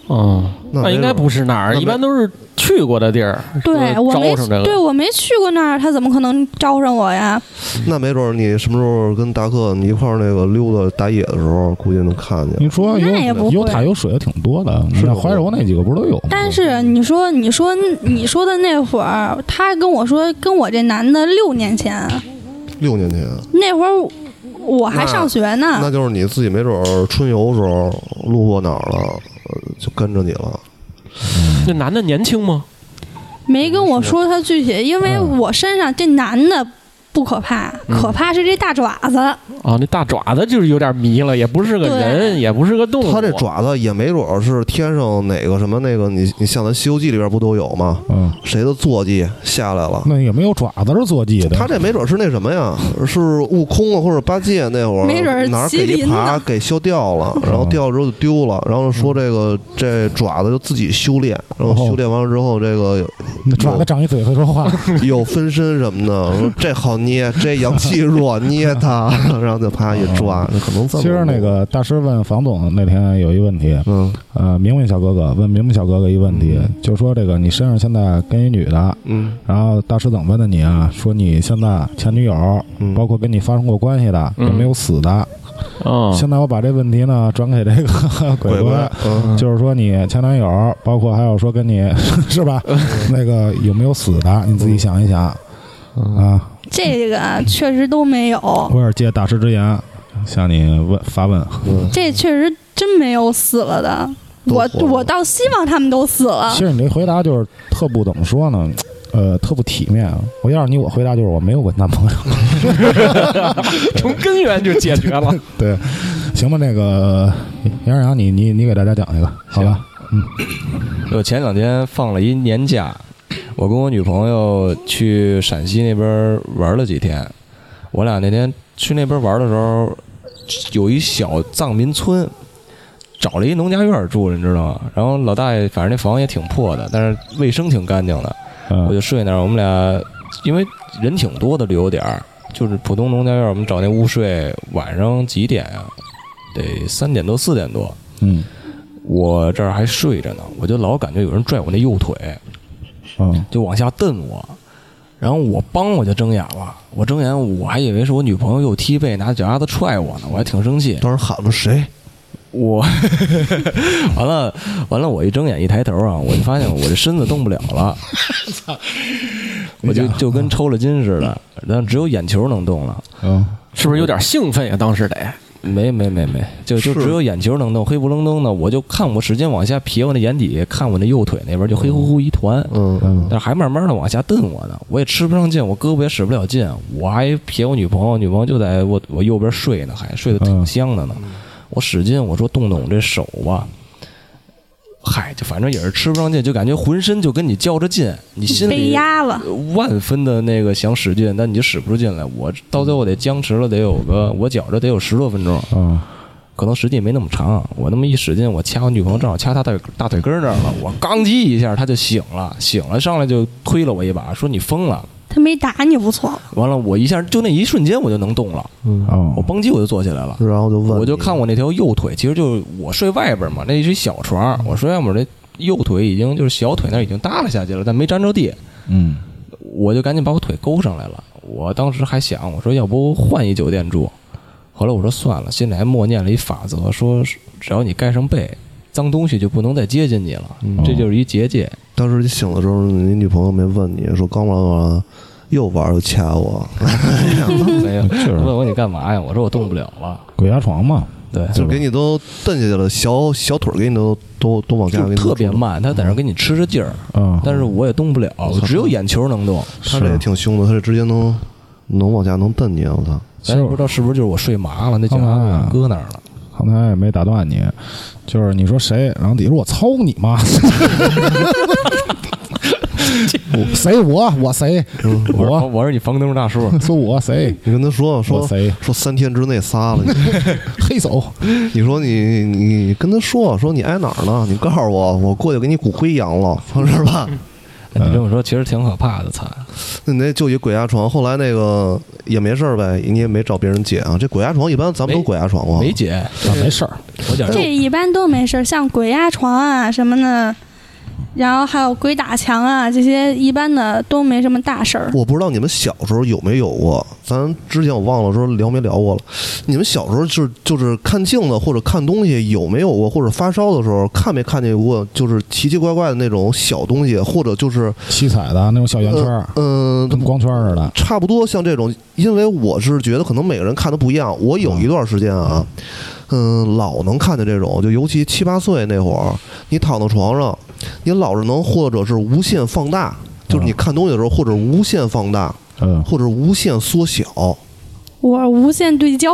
嗯，那应该不是那儿，那一般都是去过的地儿。对我没。对我没去过那儿，他怎么可能招上我呀？那没准儿你什么时候跟大克你一块儿那个溜达打野的时候，估计能看见。你说那也不会有有塔有水的挺多的，是怀柔那几个不是都有吗？但是你说你说你说的那会儿，他跟我说跟我这男的六年前六年前，那会儿我还上学呢那，就是你自己没准儿春游时候路过哪儿了，呃就跟着你了。那男的年轻吗？没跟我说他具体，因为嗯我身上这男的不可怕，嗯可怕是这大爪子。啊，那大爪子就是有点迷了，也不是个人，也不是个动物。他这爪子也没准儿是天上哪个什么那个，你你像咱《西游记》里边不都有吗？嗯，谁的坐骑下来了？那也没有爪子是坐骑的。他这没准儿是那什么呀？是悟空啊，或者八戒那会儿，没准哪儿给一耙给削掉了，然后掉了之后就丢了，然后说这个这爪子就自己修炼，然后哦修炼完了之后，这个那抓的张一嘴会说话，有分身什么的，这好捏，这阳气弱，捏它，然后就啪一抓，那可能这么其实那个大师问房总那天有一问题，嗯呃，明明小哥哥问明明小哥哥一问题，就说这个你身上现在跟一女的，嗯然后大师怎么问的你啊？说你现在前女友，嗯，包括跟你发生过关系的，嗯有没有死的？嗯，现在我把这问题呢转给这个 鬼鬼鬼鬼，，嗯就是说你前男友，包括还有说跟你是吧？那个有没有死的？你自己想一想啊。这个确实都没有，我也是借大师之言向你问发问，嗯这确实真没有死了的。我我倒希望他们都死了其。实你这回答就是特不怎么说呢？呃，特不体面。我要是你，我回答就是我没有过男朋友。从根源就解决了。对，行吧，那个杨洋洋，你你你给大家讲一个，好吧？嗯我前两天放了一年假，我跟我女朋友去陕西那边玩了几天。我俩那天去那边玩的时候，有一小藏民村，找了一农家院住，你知道吗？然后老大爷反正那房也挺破的，但是卫生挺干净的。嗯，我就睡那儿。我们俩因为人挺多的旅游点儿，就是普通农家院，我们找那屋睡。晚上几点呀、得三点多四点多。嗯我这儿还睡着呢，我就老感觉有人拽我那右腿，嗯就往下蹬我。然后我帮我就睁眼了，我睁眼我还以为是我女朋友又踢被拿脚丫子踹我呢，我还挺生气。当时喊了谁？我完了完了，我一睁眼一抬头啊，我就发现我这身子动不了了，我就就跟抽了筋似的，但只有眼球能动了。嗯是不是有点兴奋呀？当时得，没没没没，就就只有眼球能动，黑不愣登的。我就看我使劲往下撇我那眼底，看我那右腿那边就黑乎乎一团，嗯嗯但是还慢慢的往下蹬我呢。我也吃不上劲，我胳膊也使不了劲，我还撇我女朋友，女朋友就在我我右边睡呢，还睡得挺香的呢。我使劲我说动动我这手吧，嗨，就反正也是吃不上劲，就感觉浑身就跟你较着劲，你心被里压了，万分的那个想使劲，但你就使不出劲来。我到最后得僵持了，得有个我觉着得有十多分钟，嗯可能时间没那么长。我那么一使劲，我掐我女朋友正好掐她大腿大腿根儿那儿了，我刚击一下，她就醒了，醒了上来就推了我一把，说你疯了。他没打你不错了。完了，我一下就那一瞬间我就能动了，我蹦叽我就坐起来了。然后就问，我就看我那条右腿，其实就是我睡外边嘛，那是一小床，我睡外面这右腿已经就是小腿那已经耷拉下去了，但没沾着地。嗯我就赶紧把我腿勾上来了。我当时还想，我说要不换一酒店住。后来我说算了，心里还默念了一法则，说只要你盖上被，脏东西就不能再接近你了，嗯这就是一结界。当时你醒的时候，你女朋友没问你说刚玩完又玩又掐我，没有，是问我你干嘛呀？我说我动不了了。鬼压床嘛，对，就给你都蹬下去了，小小腿给你都都都往下给你就特别。慢，他在那儿给你吃着劲儿，嗯，但是我也动不了，我只有眼球能动。他这也挺凶的，他这直接能能往下能蹬你，我操！咱也不知道是不是就是我睡麻了，那脚搁那儿了。刚才也没打断你，就是你说谁，然后底下说我操你妈，我谁我我谁我说我我是你房东大叔，说我谁你跟他说说谁说三天之内杀了你，黑手，你说你你跟他说说你挨哪儿呢？你告诉我，我过去给你骨灰扬了，是吧？你这么说其实挺可怕的，惨！那你那就一鬼压床，后来那个也没事儿呗，你也没找别人解啊。这鬼压床一般咱们都鬼压床吗，没解，啊没事儿，这一般都没事儿，像鬼压床啊什么的，然后还有鬼打墙啊这些，一般的都没什么大事儿。我不知道你们小时候有没有过，咱之前我忘了说聊没聊过了。你们小时候就是就是看镜子或者看东西有没有过，或者发烧的时候看没看见过，就是奇奇怪怪的那种小东西，或者就是七彩的那种小圆圈儿，嗯、跟光圈似的，差不多像这种，因为我是觉得可能每个人看的不一样。我有一段时间啊，嗯，老能看见这种，就尤其七八岁那会儿，你躺到床上，你老是能或者是无限放大，就是你看东西的时候，或者无限放大，嗯或者无限缩小。我无限对焦，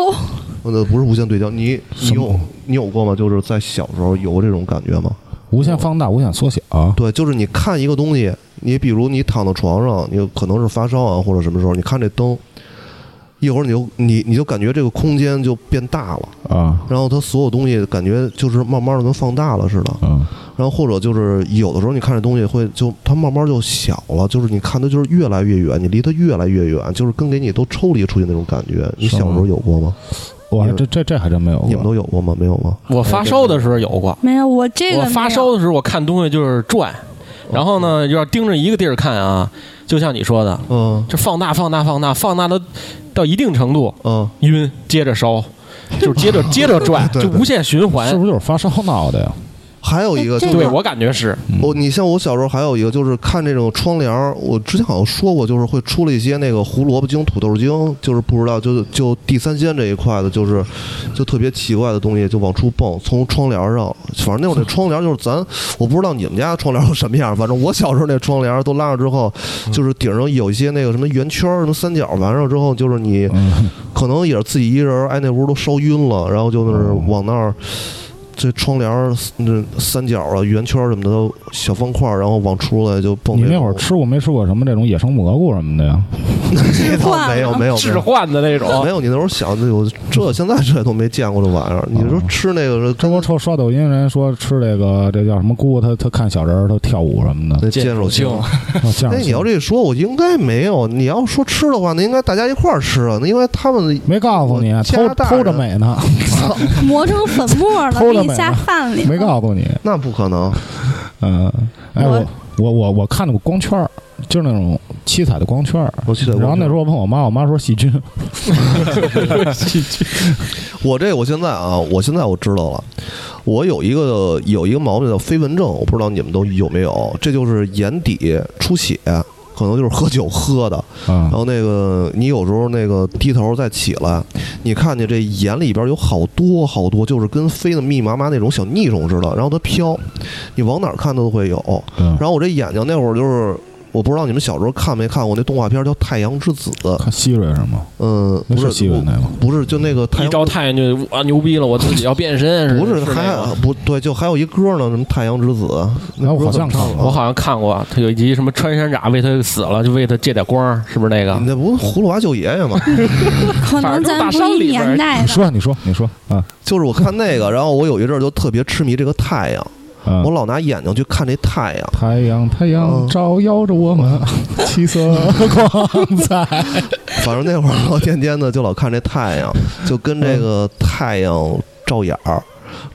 呃，不是无限对焦，你你有你有过吗？就是在小时候有过这种感觉吗？无限放大，无限缩小，对，就是你看一个东西，你比如你躺在床上，你可能是发烧啊，或者什么时候，你看这灯，一会儿你就你你就感觉这个空间就变大了，啊然后它所有东西感觉就是慢慢的跟放大了似的。嗯然后或者就是有的时候你看这东西会就它慢慢就小了，就是你看它就是越来越远，你离它越来越远，就是跟给你都抽离出去那种感觉。你小时候有过吗？哇这这这还真没有。你们都有过吗？没有吗？我发烧的时候有过，没有，我这个我发烧的时候我看东西就是转，然后呢就要盯着一个地儿看啊，就像你说的，嗯这放大放大放大放大到到一定程度嗯，晕，接着烧，就是接着接着转，就无限循环是。不是就是发烧闹的呀？还有一个就是对我感觉是，我，你像我小时候还有一个就是看这种窗帘儿，我之前好像说过，就是会出了一些那个胡萝卜精、土豆精，就是不知道就就地三鲜这一块的，就是就特别奇怪的东西就往出蹦，从窗帘儿上，反正那会儿那窗帘就是咱，我不知道你们家窗帘儿有什么样，反正我小时候那窗帘都拉上之后，就是顶上有一些那个什么圆圈儿、什么三角，完了之后就是你嗯，可能也是自己一人儿，哎，那屋都烧晕了，然后就是哦往那儿。这窗帘儿那三角啊、圆圈儿什么的都小方块儿，然后往出来就蹦你。那会儿吃过没吃过什么这种野生蘑菇什么的呀？那倒 没有没有没置换的那种没。有，你那时候小那有这现在这都没见过这玩意儿。你说吃那个这不抽刷抖音人说吃这个这叫什么菇，他他看小人儿他跳舞什么的。那见手青，那你要这一说，我应该没有。你要说吃的话，那应该大家一块儿吃啊。那因为他们没告诉你，偷偷着美呢，磨成粉末了，偷了没给你下饭里。没告诉你。那不可能。嗯，哎，我我我我我看到过光圈儿，就是那种七彩的光圈儿。我记得，然后那时候我问我妈，我妈说细菌。我这我现在啊，我现在我知道了，我有一个有一个毛病叫飞蚊症，我不知道你们都有没有，这就是眼底出血，可能就是喝酒喝的。啊然，后那个你有时候那个低头再起来，你看见这眼里边有好多好多，就是跟飞的密密麻麻那种小腻虫似的，然后它飘，你往哪儿看都会有。嗯然后我这眼睛那会儿就是。我不知道你们小时候看没看过那动画片叫《太阳之子》，看希瑞是吗？嗯，不是希瑞那个。不是就那个太一阳招太阳就啊牛逼了，我自己要变身。不是是还个不对，就还有一歌呢，什么《太阳之子》，我好像看过我好像看过，他有一集什么穿山甲为他死了，就为他借点光，是不是那个？那不葫芦娃救爷爷吗？可能咱不一年代。你说，你说，你说啊就是我看那个，然后我有一阵儿就特别痴迷这个太阳，啊！我老拿眼睛去看这太阳。太阳，太阳嗯照耀着我们 七色光彩。反正那会儿我天天的就老看这太阳，就跟这个太阳照眼儿，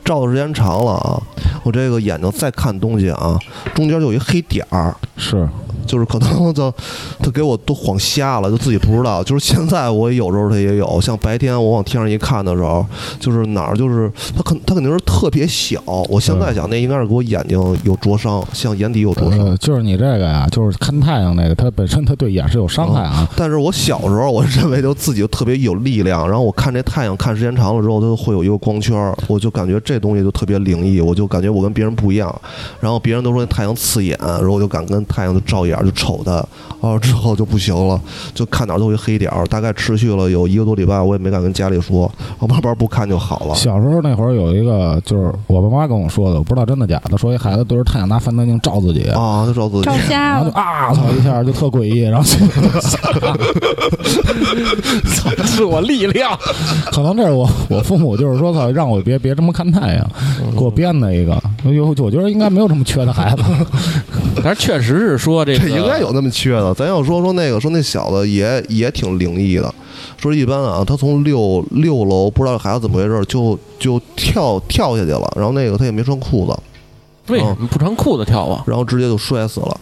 照的时间长了啊，我这个眼睛再看东西啊，中间就有一黑点儿，是，就是可能就他给我都晃瞎了，就自己不知道。就是现在我有时候他也有，像白天我往天上一看的时候，就是哪儿就是他肯他肯定是特别小。我现在想那应该是给我眼睛有灼伤，像眼底有灼伤。就是你这个呀，就是看太阳那个，它本身它对眼是有伤害啊。但是我小时候，我认为就自己就特别有力量，然后我看这太阳看时间长了之后，它会有一个光圈，我就感觉这东西就特别灵异，我就感觉我跟别人不一样。然后别人都说那太阳刺眼，然后我就敢跟太阳就照眼儿就瞅它，哦之后就不行了，就看哪儿都有一黑点儿，大概持续了有一个多礼拜，我也没敢跟家里说，我慢慢不看就好了。小时候那会儿有一个，就是我爸妈跟我说的，我不知道真的假的，说一孩子对着太阳拿放大镜照自己，啊，就照自己照瞎然后就了，啊操一下就特诡异，然后操自我力量。可能这是我我父母就是说操让我别别这么看太阳，给我编的一个，有我觉得应该没有这么缺的孩子，但是确实是说这应该有那么缺的。咱要说说那个，说那小子也也挺灵异的。说一般啊，他从六六楼不知道孩子怎么回事，就就跳跳下去了，然后那个他也没穿裤子，为什么不穿裤子跳啊？然后直接就摔死了。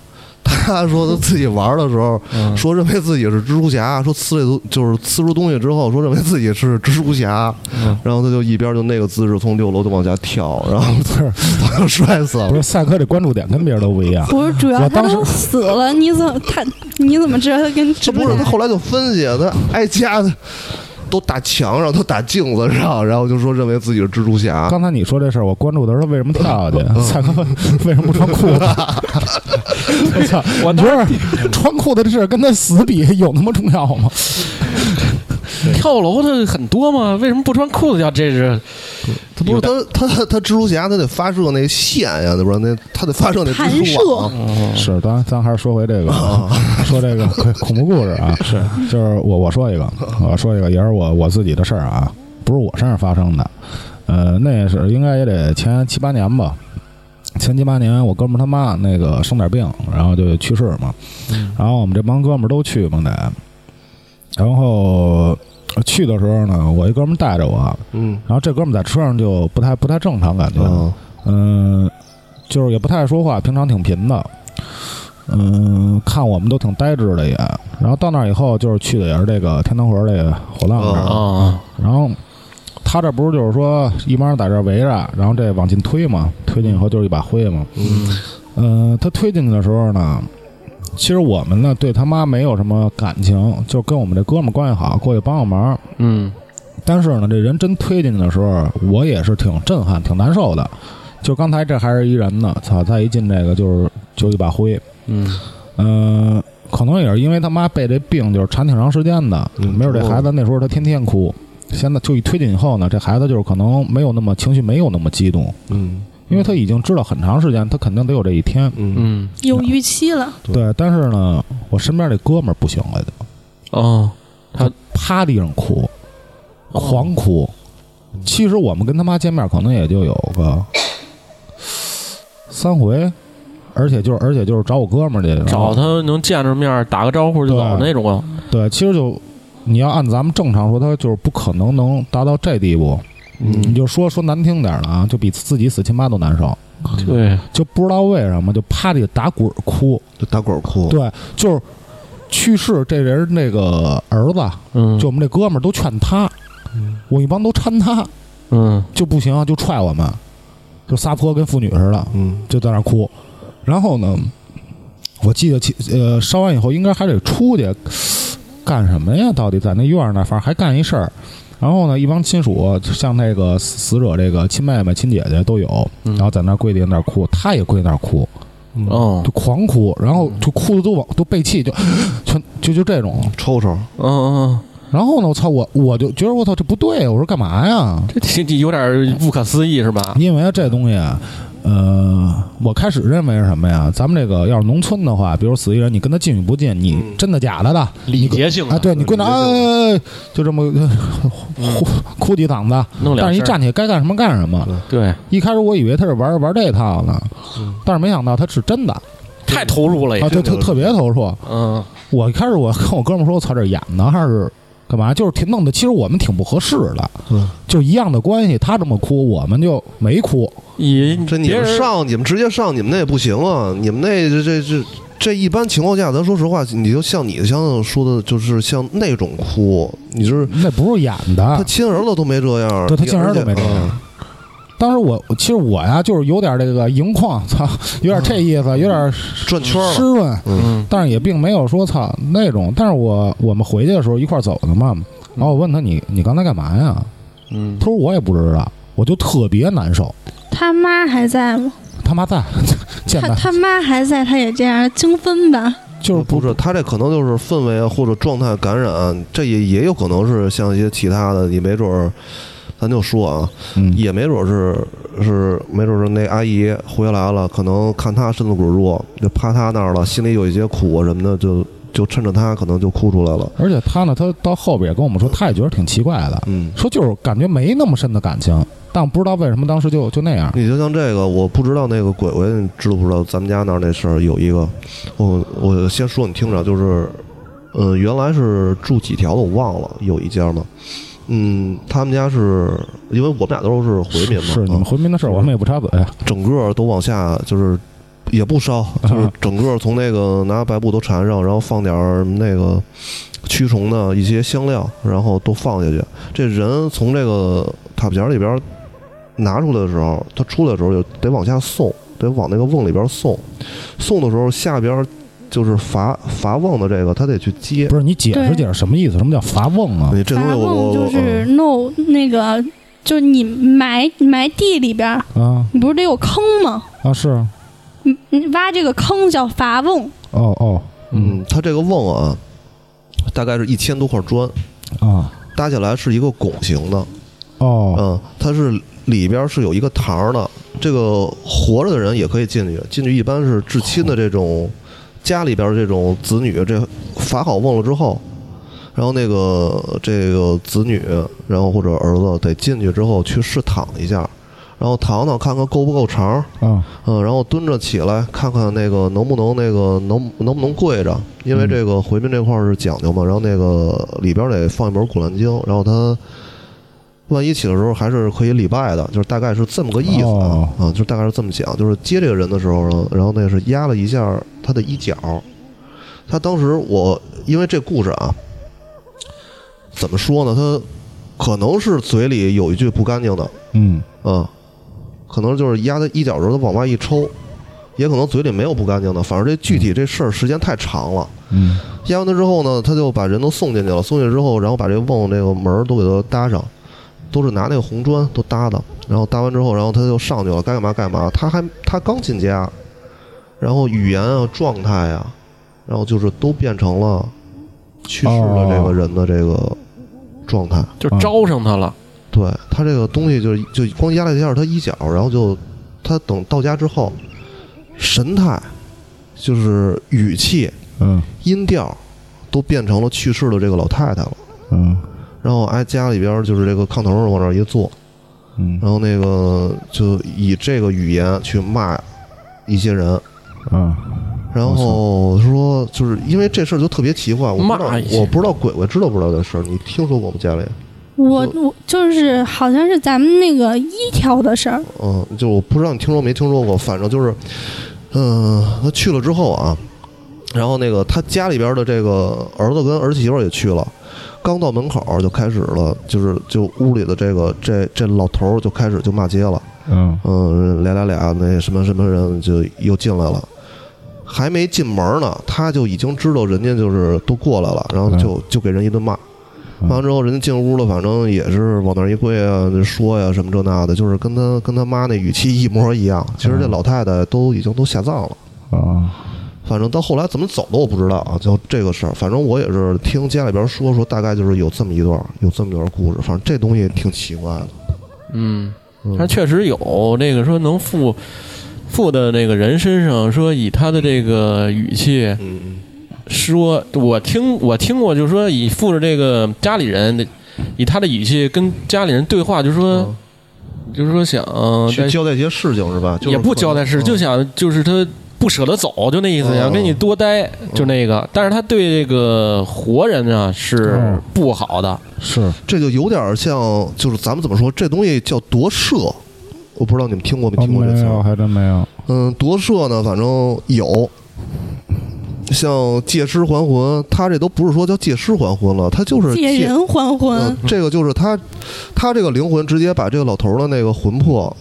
他说他自己玩的时候，嗯说认为自己是蜘蛛侠，说呲这东就是呲出东西之后，说认为自己是 蜘蛛侠，嗯然后他就一边就那个姿势从六楼就往下跳，然后不是他就摔死了不。是赛克这关注点跟别人都不一样。不是主要当时他都死了，你怎么他你怎么知道他跟蜘这不是他？后来就分析，他挨家的都打墙上，都打镜子上，然后就说认为自己是蜘蛛侠。刚才你说这事儿，我关注的时候为什么跳下去。赛克问为什么不穿裤子？我操！我觉得穿裤子这事儿跟他死比有那么重要吗？跳楼的很多吗？为什么不穿裤子跳？这是他不是他他他蜘蛛侠，他得发射那个线呀，对吧？那他得发射那蜘蛛网。是，咱咱还是说回这个，说这个恐 恐怖故事啊。是，就是我我说一个，我说一个也是我我自己的事儿啊，不是我身上发生的。呃，那是应该也得前七八年吧。前七八年我哥们儿他妈那个生点病，然后就去世嘛，然后我们这帮哥们儿都去嘛得，然后去的时候呢，我一哥们儿带着我，嗯然后这哥们儿在车上就不太不太正常感觉，嗯嗯，就是也不太爱说话，平常挺贫的。嗯，看我们都挺呆滞的也。然后到那儿以后，就是去的也是这个天堂河这个火浪这儿。啊，然后他这不是就是说一帮人在这儿围着，然后这往进推嘛，推进以后就是一把灰嘛。嗯嗯，他推进去的时候呢，其实我们呢对他妈没有什么感情，就跟我们这哥们儿关系好，过去帮个忙。嗯但是呢，这人真推进去的时候，我也是挺震撼、挺难受的。就刚才这还是一人呢，操！再一进这个就是就一把灰，嗯嗯、可能也是因为他妈被这病就是缠挺长时间的，嗯没准这孩子那时候他天天哭，现在就一推进以后呢，这孩子就是可能没有那么情绪没有那么激动，嗯因为他已经知道很长时间，他肯定得有这一天。嗯嗯有预期了，对对，但是呢，我身边这哥们儿不行了就，哦，他趴地上哭，狂哭。其实我们跟他妈见面可能也就有个三回，而且就是而且就是找我哥们儿去，找他能见着面打个招呼就走那种啊。对，其实就你要按咱们正常说，他就是不可能能达到这地步。你嗯就说说难听点儿的啊，就比自己死亲妈都难受，对，就不知道为什么就趴地打滚儿哭。就打滚儿哭，对，就是去世这人那个儿子，嗯，就我们这哥们儿都劝他，我一帮都搀他，嗯就不行，就踹我们，就撒泼跟妇女似的，嗯就在那儿哭。然后呢，我记得其呃烧完以后应该还得出去干什么呀？到底在那院儿那儿，反正还干一事儿。然后呢，一帮亲属，像那个死死者这个亲妹妹、亲姐姐都有，嗯然后在那儿跪地那儿哭，他也跪那儿哭，嗯哦就狂哭，然后就哭的都往都背气，就 全就就这种。抽抽，嗯嗯，然后呢，我操，我我就觉得我操这不对，我说干嘛呀？这这 这有点不可思议是吧？因为这东西啊，呃，我开始认为是什么呀？咱们这个要是农村的话，比如死一人，你跟他进与不进，你嗯。真的假的的，礼节性啊，对你跪那，礼节性。哎，哎哎就这么 哭哭几嗓子，但是一站起来该干什么干什么。对，一开始我以为他是玩玩这套呢，但是没想到他是真的。太投入了啊，对，特特别投入。嗯。我一开始我跟 我哥们说，我操，这演的还是干嘛？就是挺弄的，其实我们挺不合适的，嗯就一样的关系，他这么哭，我们就没哭。你这你别人们上，你们直接上，你们那也不行啊！你们那这这这这一般情况下，咱说实话，你就像你像说的，就是像那种哭，你就是那不是演的，他亲儿子都没这样，对他亲儿子都没这样嗯当时我其实我呀，就是有点这个盈眶，操，有点这意思，有点转圈湿，润，嗯但是也并没有说操那种。但是我我们回去的时候一块儿走的嘛，然后我问他你你刚才干嘛呀？嗯他说我也不知道，我就特别难受。他妈还在吗？他妈在，见他他妈还在，他也这样精分吧？就是不是他这可能就是氛围啊或者状态感染，这也也有可能是像一些其他的，你没准儿，咱就说啊，嗯也没准儿是是没准儿是那阿姨回来了，可能看她身子骨弱，就趴她那儿了，心里有一些苦啊什么的，就就趁着他可能就哭出来了。而且她呢，她到后边也跟我们说，她也觉得挺奇怪的，嗯，说就是感觉没那么深的感情，但不知道为什么当时就就那样。你就像这个，我不知道那个鬼鬼，你知道不知道？咱们家那儿那事儿有一个，我我先说你听着，就是，呃，原来是住几条的我忘了，有一家嘛，嗯，他们家是因为我们俩都是回民嘛，是你们啊回民的事儿，我们也不插嘴。整个都往下就是也不烧，就是整个从那个拿白布都缠上，然后放点儿那个驱虫的一些香料，然后都放下去。这人从这个塔尖里边儿拿出来的时候，他出来的时候就得往下送，得往那个瓮里边送。送的时候下边儿就是伐伐瓮的这个，他得去接不。是你解释解释什么意思？什么叫伐瓮啊？你这东西伐我我我瓮就是嗯弄那个，就是你埋埋地里边儿，啊你不是得有坑吗？啊是你你挖这个坑叫伐瓮，哦哦嗯，它这个瓮啊，大概是一千多块砖，啊搭起来是一个拱形的。哦嗯，它是里边是有一个堂的，这个活着的人也可以进去，进去一般是至亲的这种家里边这种子女，这法好问了之后，然后那个这个子女，然后或者儿子得进去之后去试躺一下，然后躺躺看看够不够长，啊。嗯，然后蹲着起来看看那个能不能那个能能不能跪着，因为嗯。这个回民这块儿是讲究嘛，然后那个里边得放一本《古兰经》，然后他万一起的时候还是可以礼拜的，就是大概是这么个意思啊，就大概是这么讲，就是接这个人的时候呢，然后那是压了一下他的衣角，他当时我因为这故事啊，怎么说呢？他可能是嘴里有一句不干净的，嗯。啊，可能就是压他衣角的时候，他往外一抽，也可能嘴里没有不干净的，反正这具体这事儿时间太长了。嗯。压完他之后呢，他就把人都送进去了，送进去之后，然后把这个瓮这个门儿都给他搭上，都是拿那个红砖都搭的，然后搭完之后，然后他就上去了，该干嘛干嘛。他还他刚进家，然后语言啊、状态啊，然后就是都变成了去世的这个人的这个状态。就招上他了。对他这个东西就是就光压了一下他衣角，然后就他等到家之后，神态就是语气、嗯音调都变成了去世的这个老太太了。嗯然后哎，家里边就是这个炕头上往这儿一坐，嗯然后那个就以这个语言去骂一些人，啊然后说就是因为这事儿就特别奇怪，我不知道骂一我不知道鬼鬼知道不知道这事儿，你听说过吗？家里？我我就是好像是咱们那个一条的事儿，嗯，就我不知道你听说没听说过，反正就是，嗯、他去了之后啊，然后那个他家里边的这个儿子跟儿媳妇也去了，刚到门口就开始了，就是就屋里的这个这这老头儿就开始就骂街了，嗯。嗯，俩俩俩那什么什么人就又进来了。还没进门呢，他就已经知道人家就是都过来了，然后就就给人一顿骂，嗯。骂完之后，人家进屋了，反正也是往那儿一跪啊，说呀什么这那的，就是跟他跟他妈那语气一模一样。其实这嗯。老太太都已经都下葬了，啊反正到后来怎么走的我不知道啊。就这个事儿，反正我也是听家里边说说，大概就是有这么一段，有这么一段故事。反正这东西挺奇怪的。嗯，嗯他确实有那个说能附附的那个人身上，说以他的这个语气嗯说，我听我听过，就是说以附着这个家里人，以他的语气跟家里人对话，就是说、嗯，就是说想去交代一些事情是吧？就是也不交代事，可能就想就是他不舍得走，就那意思，嗯想跟你多待，就那个。但是他对这个活人呢是嗯。不好的，是。这就有点像，就是咱们怎么说，这东西叫夺舍。我不知道你们听过没哦听过这没有词儿？还真没有。嗯，夺舍呢，反正有，像借尸还魂，他这都不是说叫借尸还魂了，他就是借人还魂。嗯，这个就是他，他这个灵魂直接把这个老头儿的那个魂魄，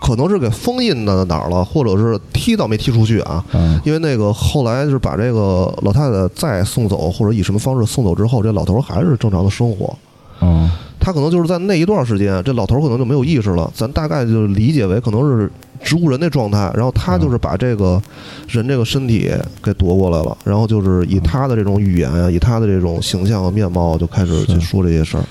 可能是给封印到哪儿了，或者是踢倒没踢出去啊。嗯因为那个后来就是把这个老太太再送走，或者以什么方式送走之后，这老头儿还是正常的生活。嗯他可能就是在那一段时间，这老头儿可能就没有意识了，咱大概就理解为可能是植物人的状态，然后他就是把这个人这个身体给夺过来了，然后就是以他的这种语言啊，以他的这种形象和面貌，就开始去说这些事儿。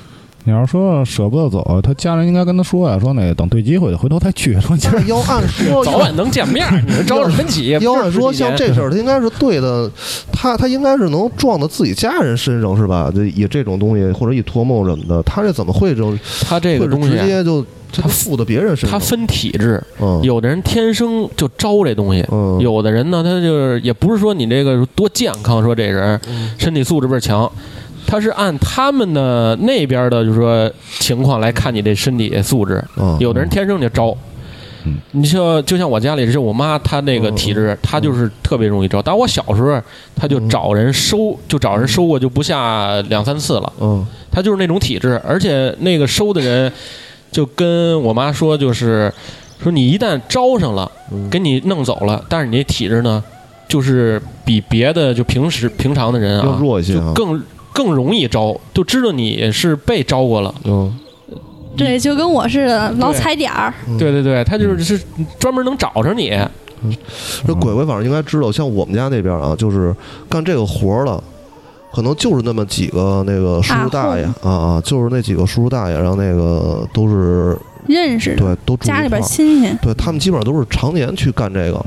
你要说舍不得走，他家人应该跟他说呀，说那等对机会回头再去。说今儿要按说，早晚能见面儿，你说着什么急？要按说像这这事儿，他应该是对的，他他应该是能撞到自己家人身上是吧？这以这种东西，或者以托梦什么的，他这怎么会这种？他这个东西啊，直接就他他附到别人身上？他分体质，嗯有的人天生就招这东西，嗯有的人呢，他就是也不是说你这个多健康，说这人嗯身体素质倍儿强，他是按他们的那边的，就是说情况来看你这身体素质。嗯有的人天生就招嗯，你像就像我家里，就我妈她那个体质，她就是特别容易招。但我小时候，她就找人收，就找人收过，就不下两三次了。嗯她就是那种体质，而且那个收的人就跟我妈说，就是说你一旦招上了，嗯给你弄走了，但是你这体质呢，就是比别的就平时平常的人要啊，弱一些啊。就更更容易招，就知道你是被招过了。嗯。对，就跟我似的，老踩点儿。嗯对对对，他就是是专门能找着你。这鬼鬼反正应该知道，像我们家那边啊，就是干这个活儿的，可能就是那么几个那个叔叔大爷啊啊，就是那几个叔叔大爷，然后那个都是认识的，对都住家里边儿亲戚，对他们基本上都是常年去干这个，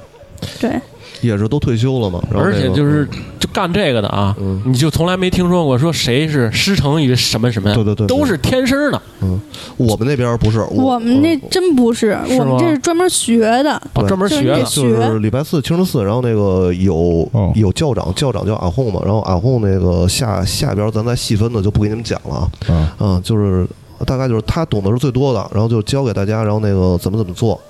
对，也是都退休了嘛。然后而那个且就是就干这个的啊，嗯。你就从来没听说过说谁是师承于什么什么，对对对对都是天生的。我们那边不是，我们那嗯真不是，我们这是专门学的，哦，专门学的。就是那就是礼拜四清真寺，然后那个有、哦。有教长，教长叫阿訇嘛，然后阿訇那个下下边咱再细分的就不给你们讲了啊，啊，嗯，就是大概就是他懂得是最多的，然后就教给大家，然后那个怎么怎么做，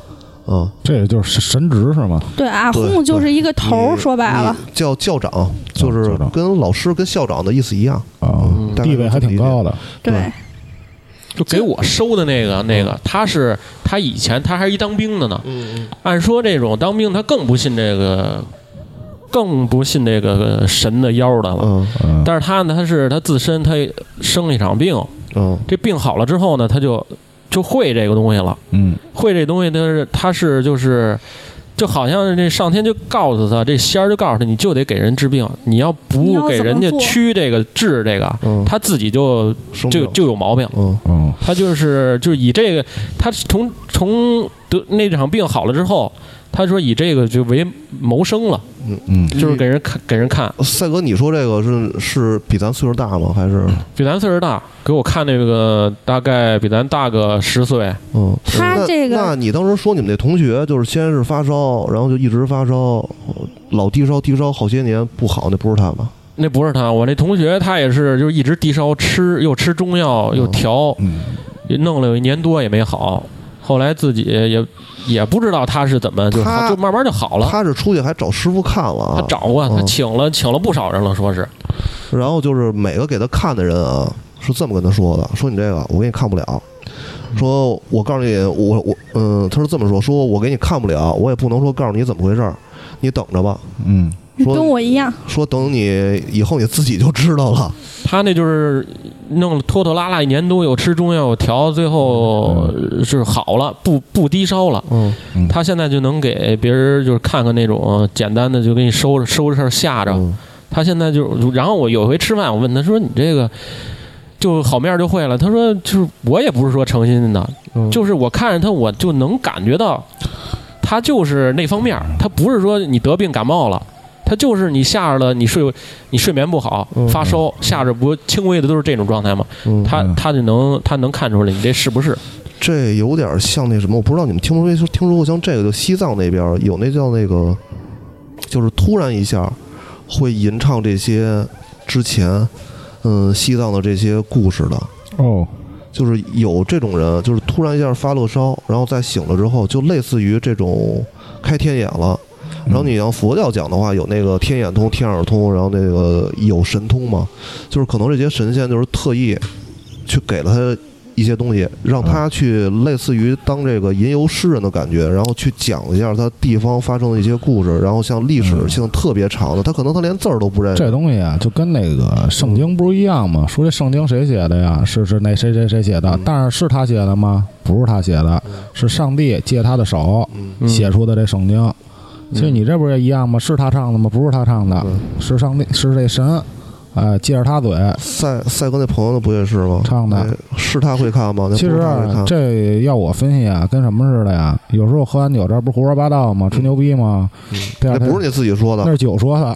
嗯，这个就是神职是吗？对，阿对訇就是一个头说白了，你叫教长，就是跟老师跟校长的意思一样，啊，地位还挺高的。对。对，就给我收的那个那个，他是他以前他还是一当兵的呢。嗯按说这种当兵他更不信这个，更不信这个神的妖的了。嗯。嗯，但是他呢，他是他自身他生了一场病，嗯。这病好了之后呢，他就就会这个东西了。嗯。会这东西，他是他是就是，就好像是这上天就告诉他，这仙儿就告诉他，你就得给人治病，你要不给人家驱这个治这个，嗯，他自己就就就有毛病。嗯。他就是就是以这个，他从从得那场病好了之后，他说以这个就为谋生了，嗯。嗯，就是给人看给人看，赛哥，你说这个是是比咱岁数大吗？还是？比咱岁数大，给我看那个大概比咱大个十岁，嗯？他这个那你当时说你们那同学就是先是发烧，然后就一直发烧，老低烧低烧好些年不好，那不是他吗？那不是他，我那同学他也是，就是一直低烧，吃又吃中药又调，弄了有一年多也没好，后来自己也也不知道他是怎么就他就慢慢就好了。他是出去还找师傅看了啊，他找过，他嗯请了请了不少人了，说是。然后就是每个给他看的人啊，是这么跟他说的：说你这个我给你看不了，说我告诉你，我我嗯，他是这么说，说我给你看不了，我也不能说告诉你怎么回事儿，你等着吧。嗯。你说跟我一样，说等你以后你自己就知道了。他那就是弄了拖拖拉拉一年多，又吃中药又调，最后是好了，不不低烧了。他现在就能给别人就是看看那种简单的，就给你收拾收拾事儿吓着。嗯他现在就，然后我有回吃饭，我问他说：“你这个就好面儿就会了？”他说：“就是我也不是说诚心的，嗯就是我看着他，我就能感觉到他就是那方面儿，他不是说你得病感冒了。”他就是你吓着了，你睡你睡眠不好，嗯发烧，吓着不轻微的都是这种状态嘛。嗯，他嗯他就能他能看出来你这是不是？这有点像那什么，我不知道你们听说听说过，像这个就西藏那边有那叫那个，就是突然一下会吟唱这些之前嗯西藏的这些故事的。哦就是有这种人，就是突然一下发了烧，然后再醒了之后，就类似于这种开天眼了。然后你像佛教讲的话，有那个天眼通、天耳通，然后那个有神通嘛，就是可能这些神仙就是特意去给了他一些东西，让他去类似于当这个吟游诗人的感觉，然后去讲一下他地方发生的一些故事，然后像历史性特别长的，他可能他连字儿都不认识。这东西啊，就跟那个圣经不是一样吗？说这圣经谁写的呀？是是那谁谁谁写的嗯？但是是他写的吗？不是他写的，是上帝借他的手嗯写出的这圣经。其实你这不是也一样吗？是他唱的吗？不是他唱的，嗯是上帝，是这神，哎，借着他嘴。赛赛哥那朋友那不也是吗？唱的哎是他会看吗？其实。这要我分析啊，跟什么似的呀？有时候喝完酒，这不是胡说八道吗？吹牛逼吗？第二天那不是你自己说的，那是酒说的，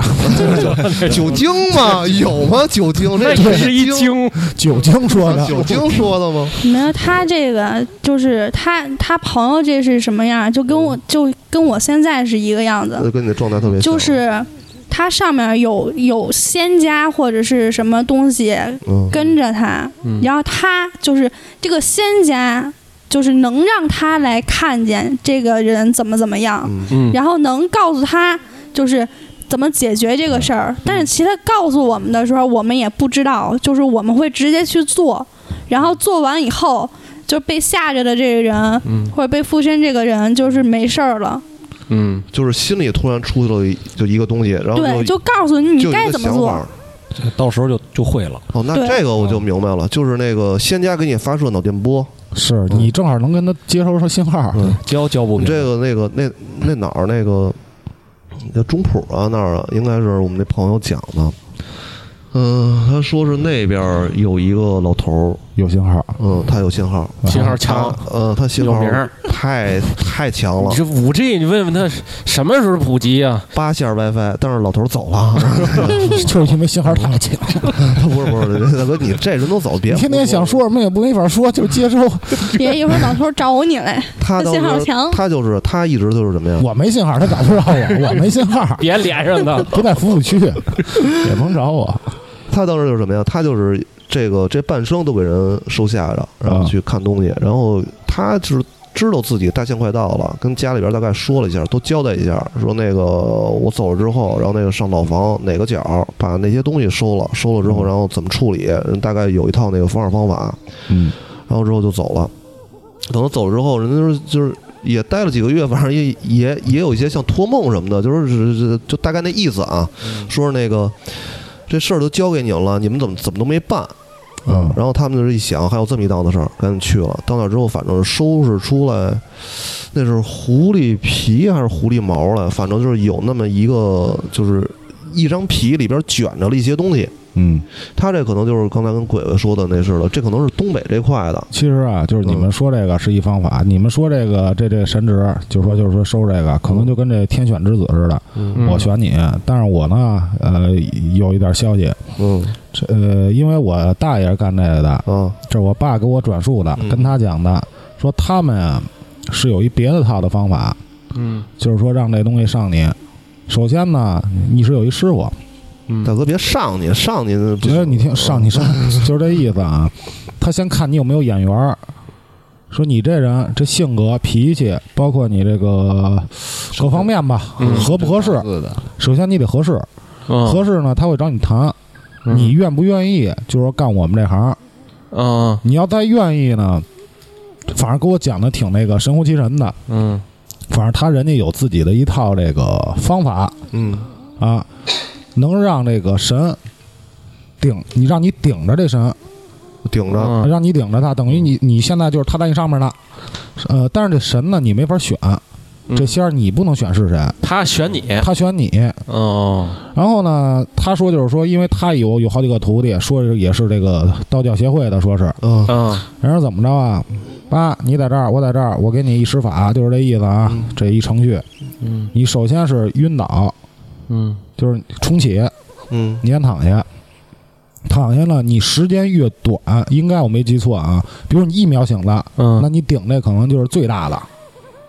酒精吗？有吗？酒精那这也是一精，酒精说的。酒精说的吗？没有他这个就是他他朋友这是什么样，就跟我就跟我现在是一个样子，那跟你的状态特别像。就是他上面有有仙家或者是什么东西嗯，跟着他，嗯然后他就是这个仙家，就是能让他来看见这个人怎么怎么样，然后能告诉他就是怎么解决这个事儿。但是其实他告诉我们的时候，我们也不知道，就是我们会直接去做，然后做完以后。就被吓着的这个人，嗯或者被附身这个人，就是没事儿了。嗯，就是心里突然出去了就一个东西，然后对，就就告诉你你就有一个该怎么做。想法。到时候就就会了。哦，那这个我就明白了，就是那个仙家给你发射脑电波，是你正好能跟他接收上信号。嗯交交不这个那个那那哪儿那个叫中普啊那儿啊，应该是我们那朋友讲的。嗯，他说是那边儿有一个老头儿，有信号，嗯，他有信号，信号强他，呃，他信号有名。太太强了你，这五 G，你问问他什么时候普及啊？八线 WiFi，但是老头走了。就是因为信号太强。不是不是，大哥，你这人都走，别你天天想说什么也不没法说，就接收。别一会儿老头找你来，他信号强他就是他一直就是什么呀？我没信号，他找不着我，我没信号，别连上他，不在服务区，也甭找我。他当时就是什么呀？他就是这个这半生都给人收下着，然后啊。去看东西，然后他就是知道自己大限快到了，跟家里边大概说了一下，都交代一下，说那个我走了之后，然后那个上老房哪个角把那些东西收了，收了之后，然后怎么处理，人大概有一套那个方式方法，嗯。然后之后就走了。等他走了之后，人家就是就是也待了几个月，反正也也也有一些像托梦什么的，就是是是就大概那意思啊，说是那个这事儿都交给你们了，你们怎么怎么都没办。嗯然后他们就是一想，还有这么一档子事儿，赶紧去了。到那之后，反正收拾出来，那是狐狸皮还是狐狸毛了，反正就是有那么一个，就是一张皮里边卷着了一些东西。嗯，他这可能就是刚才跟鬼鬼说的那似的，这可能是东北这块的。其实啊，就是你们说这个是一方法，你们说这个这这神职，就说就是说收这个，可能就跟这天选之子似的，嗯。我选你，但是我呢，呃，有一点消息，嗯。这呃，因为我大爷是干这个的，嗯。这是我爸给我转述的，嗯。跟他讲的，说他们啊是有一别的套的方法，嗯。就是说让这东西上你。首先呢，你是有一师傅，嗯大哥别上去，上你那不觉得你听上你上，就是这意思啊。他先看你有没有眼缘儿，说你这人这性格、脾气，包括你这个各方面吧，嗯合不合适？是的，首先你得合适，嗯合适呢他会找你谈，你愿不愿意？就是说干我们这行，嗯你要再愿意呢，反正给我讲的挺那个神乎其神的，嗯反正他人家有自己的一套这个方法嗯啊，能让这个神顶你，让你顶着这神，顶着，嗯。让你顶着他，等于你你现在就是他在你上面呢，呃，但是这神呢你没法选，这仙儿你不能选是谁，他选你，他选你。哦，然后呢，他说就是说，因为他有有好几个徒弟，说是也是这个道教协会的，说是。嗯。嗯人说怎么着啊？爸，你在这儿，我在这儿，我给你一施法，就是这意思啊。嗯。这一程序，嗯。你首先是晕倒，嗯就是重启，嗯你先躺下。躺下了，你时间越短，应该我没记错啊。比如你一秒醒的，那嗯，你顶那可能就是最大的，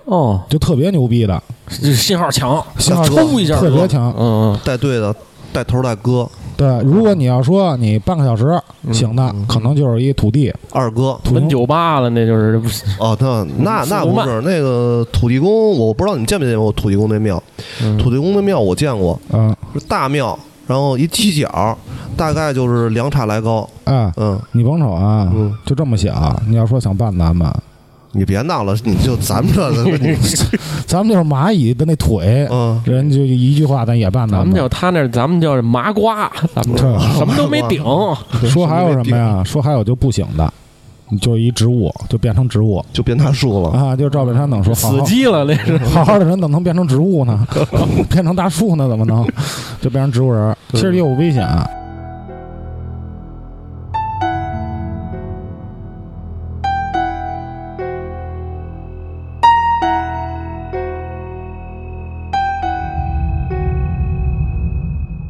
哦，就特别牛逼的，信号强，信号抽一下特别强。嗯带队的带头带哥对，如果你要说你半个小时嗯醒的，嗯。可能就是一土地，二哥土奔酒吧了，那就是哦，那那 那不是那个土地公，我不知道你见没见过土地公那庙。嗯。土地公那庙我见过，嗯，是大庙，然后一犄角，大概就是两拃来高。哎，嗯。你甭瞅啊，嗯，就这么小，你要说想办咱们，你别闹了，你就咱们这个，你 咱们就是蚂蚁的那腿，嗯，人就一句话，咱也办咱们们。叫他那，咱们就是麻瓜，咱们这 什么都没顶，说还有什么呀？说还有就不醒的，你就一植物就变成植物就变大树了。啊！就赵本山等说，死机了那是。好好的人怎么能变成植物呢？变成大树呢？怎么能就变成植物人？其实也有危险。啊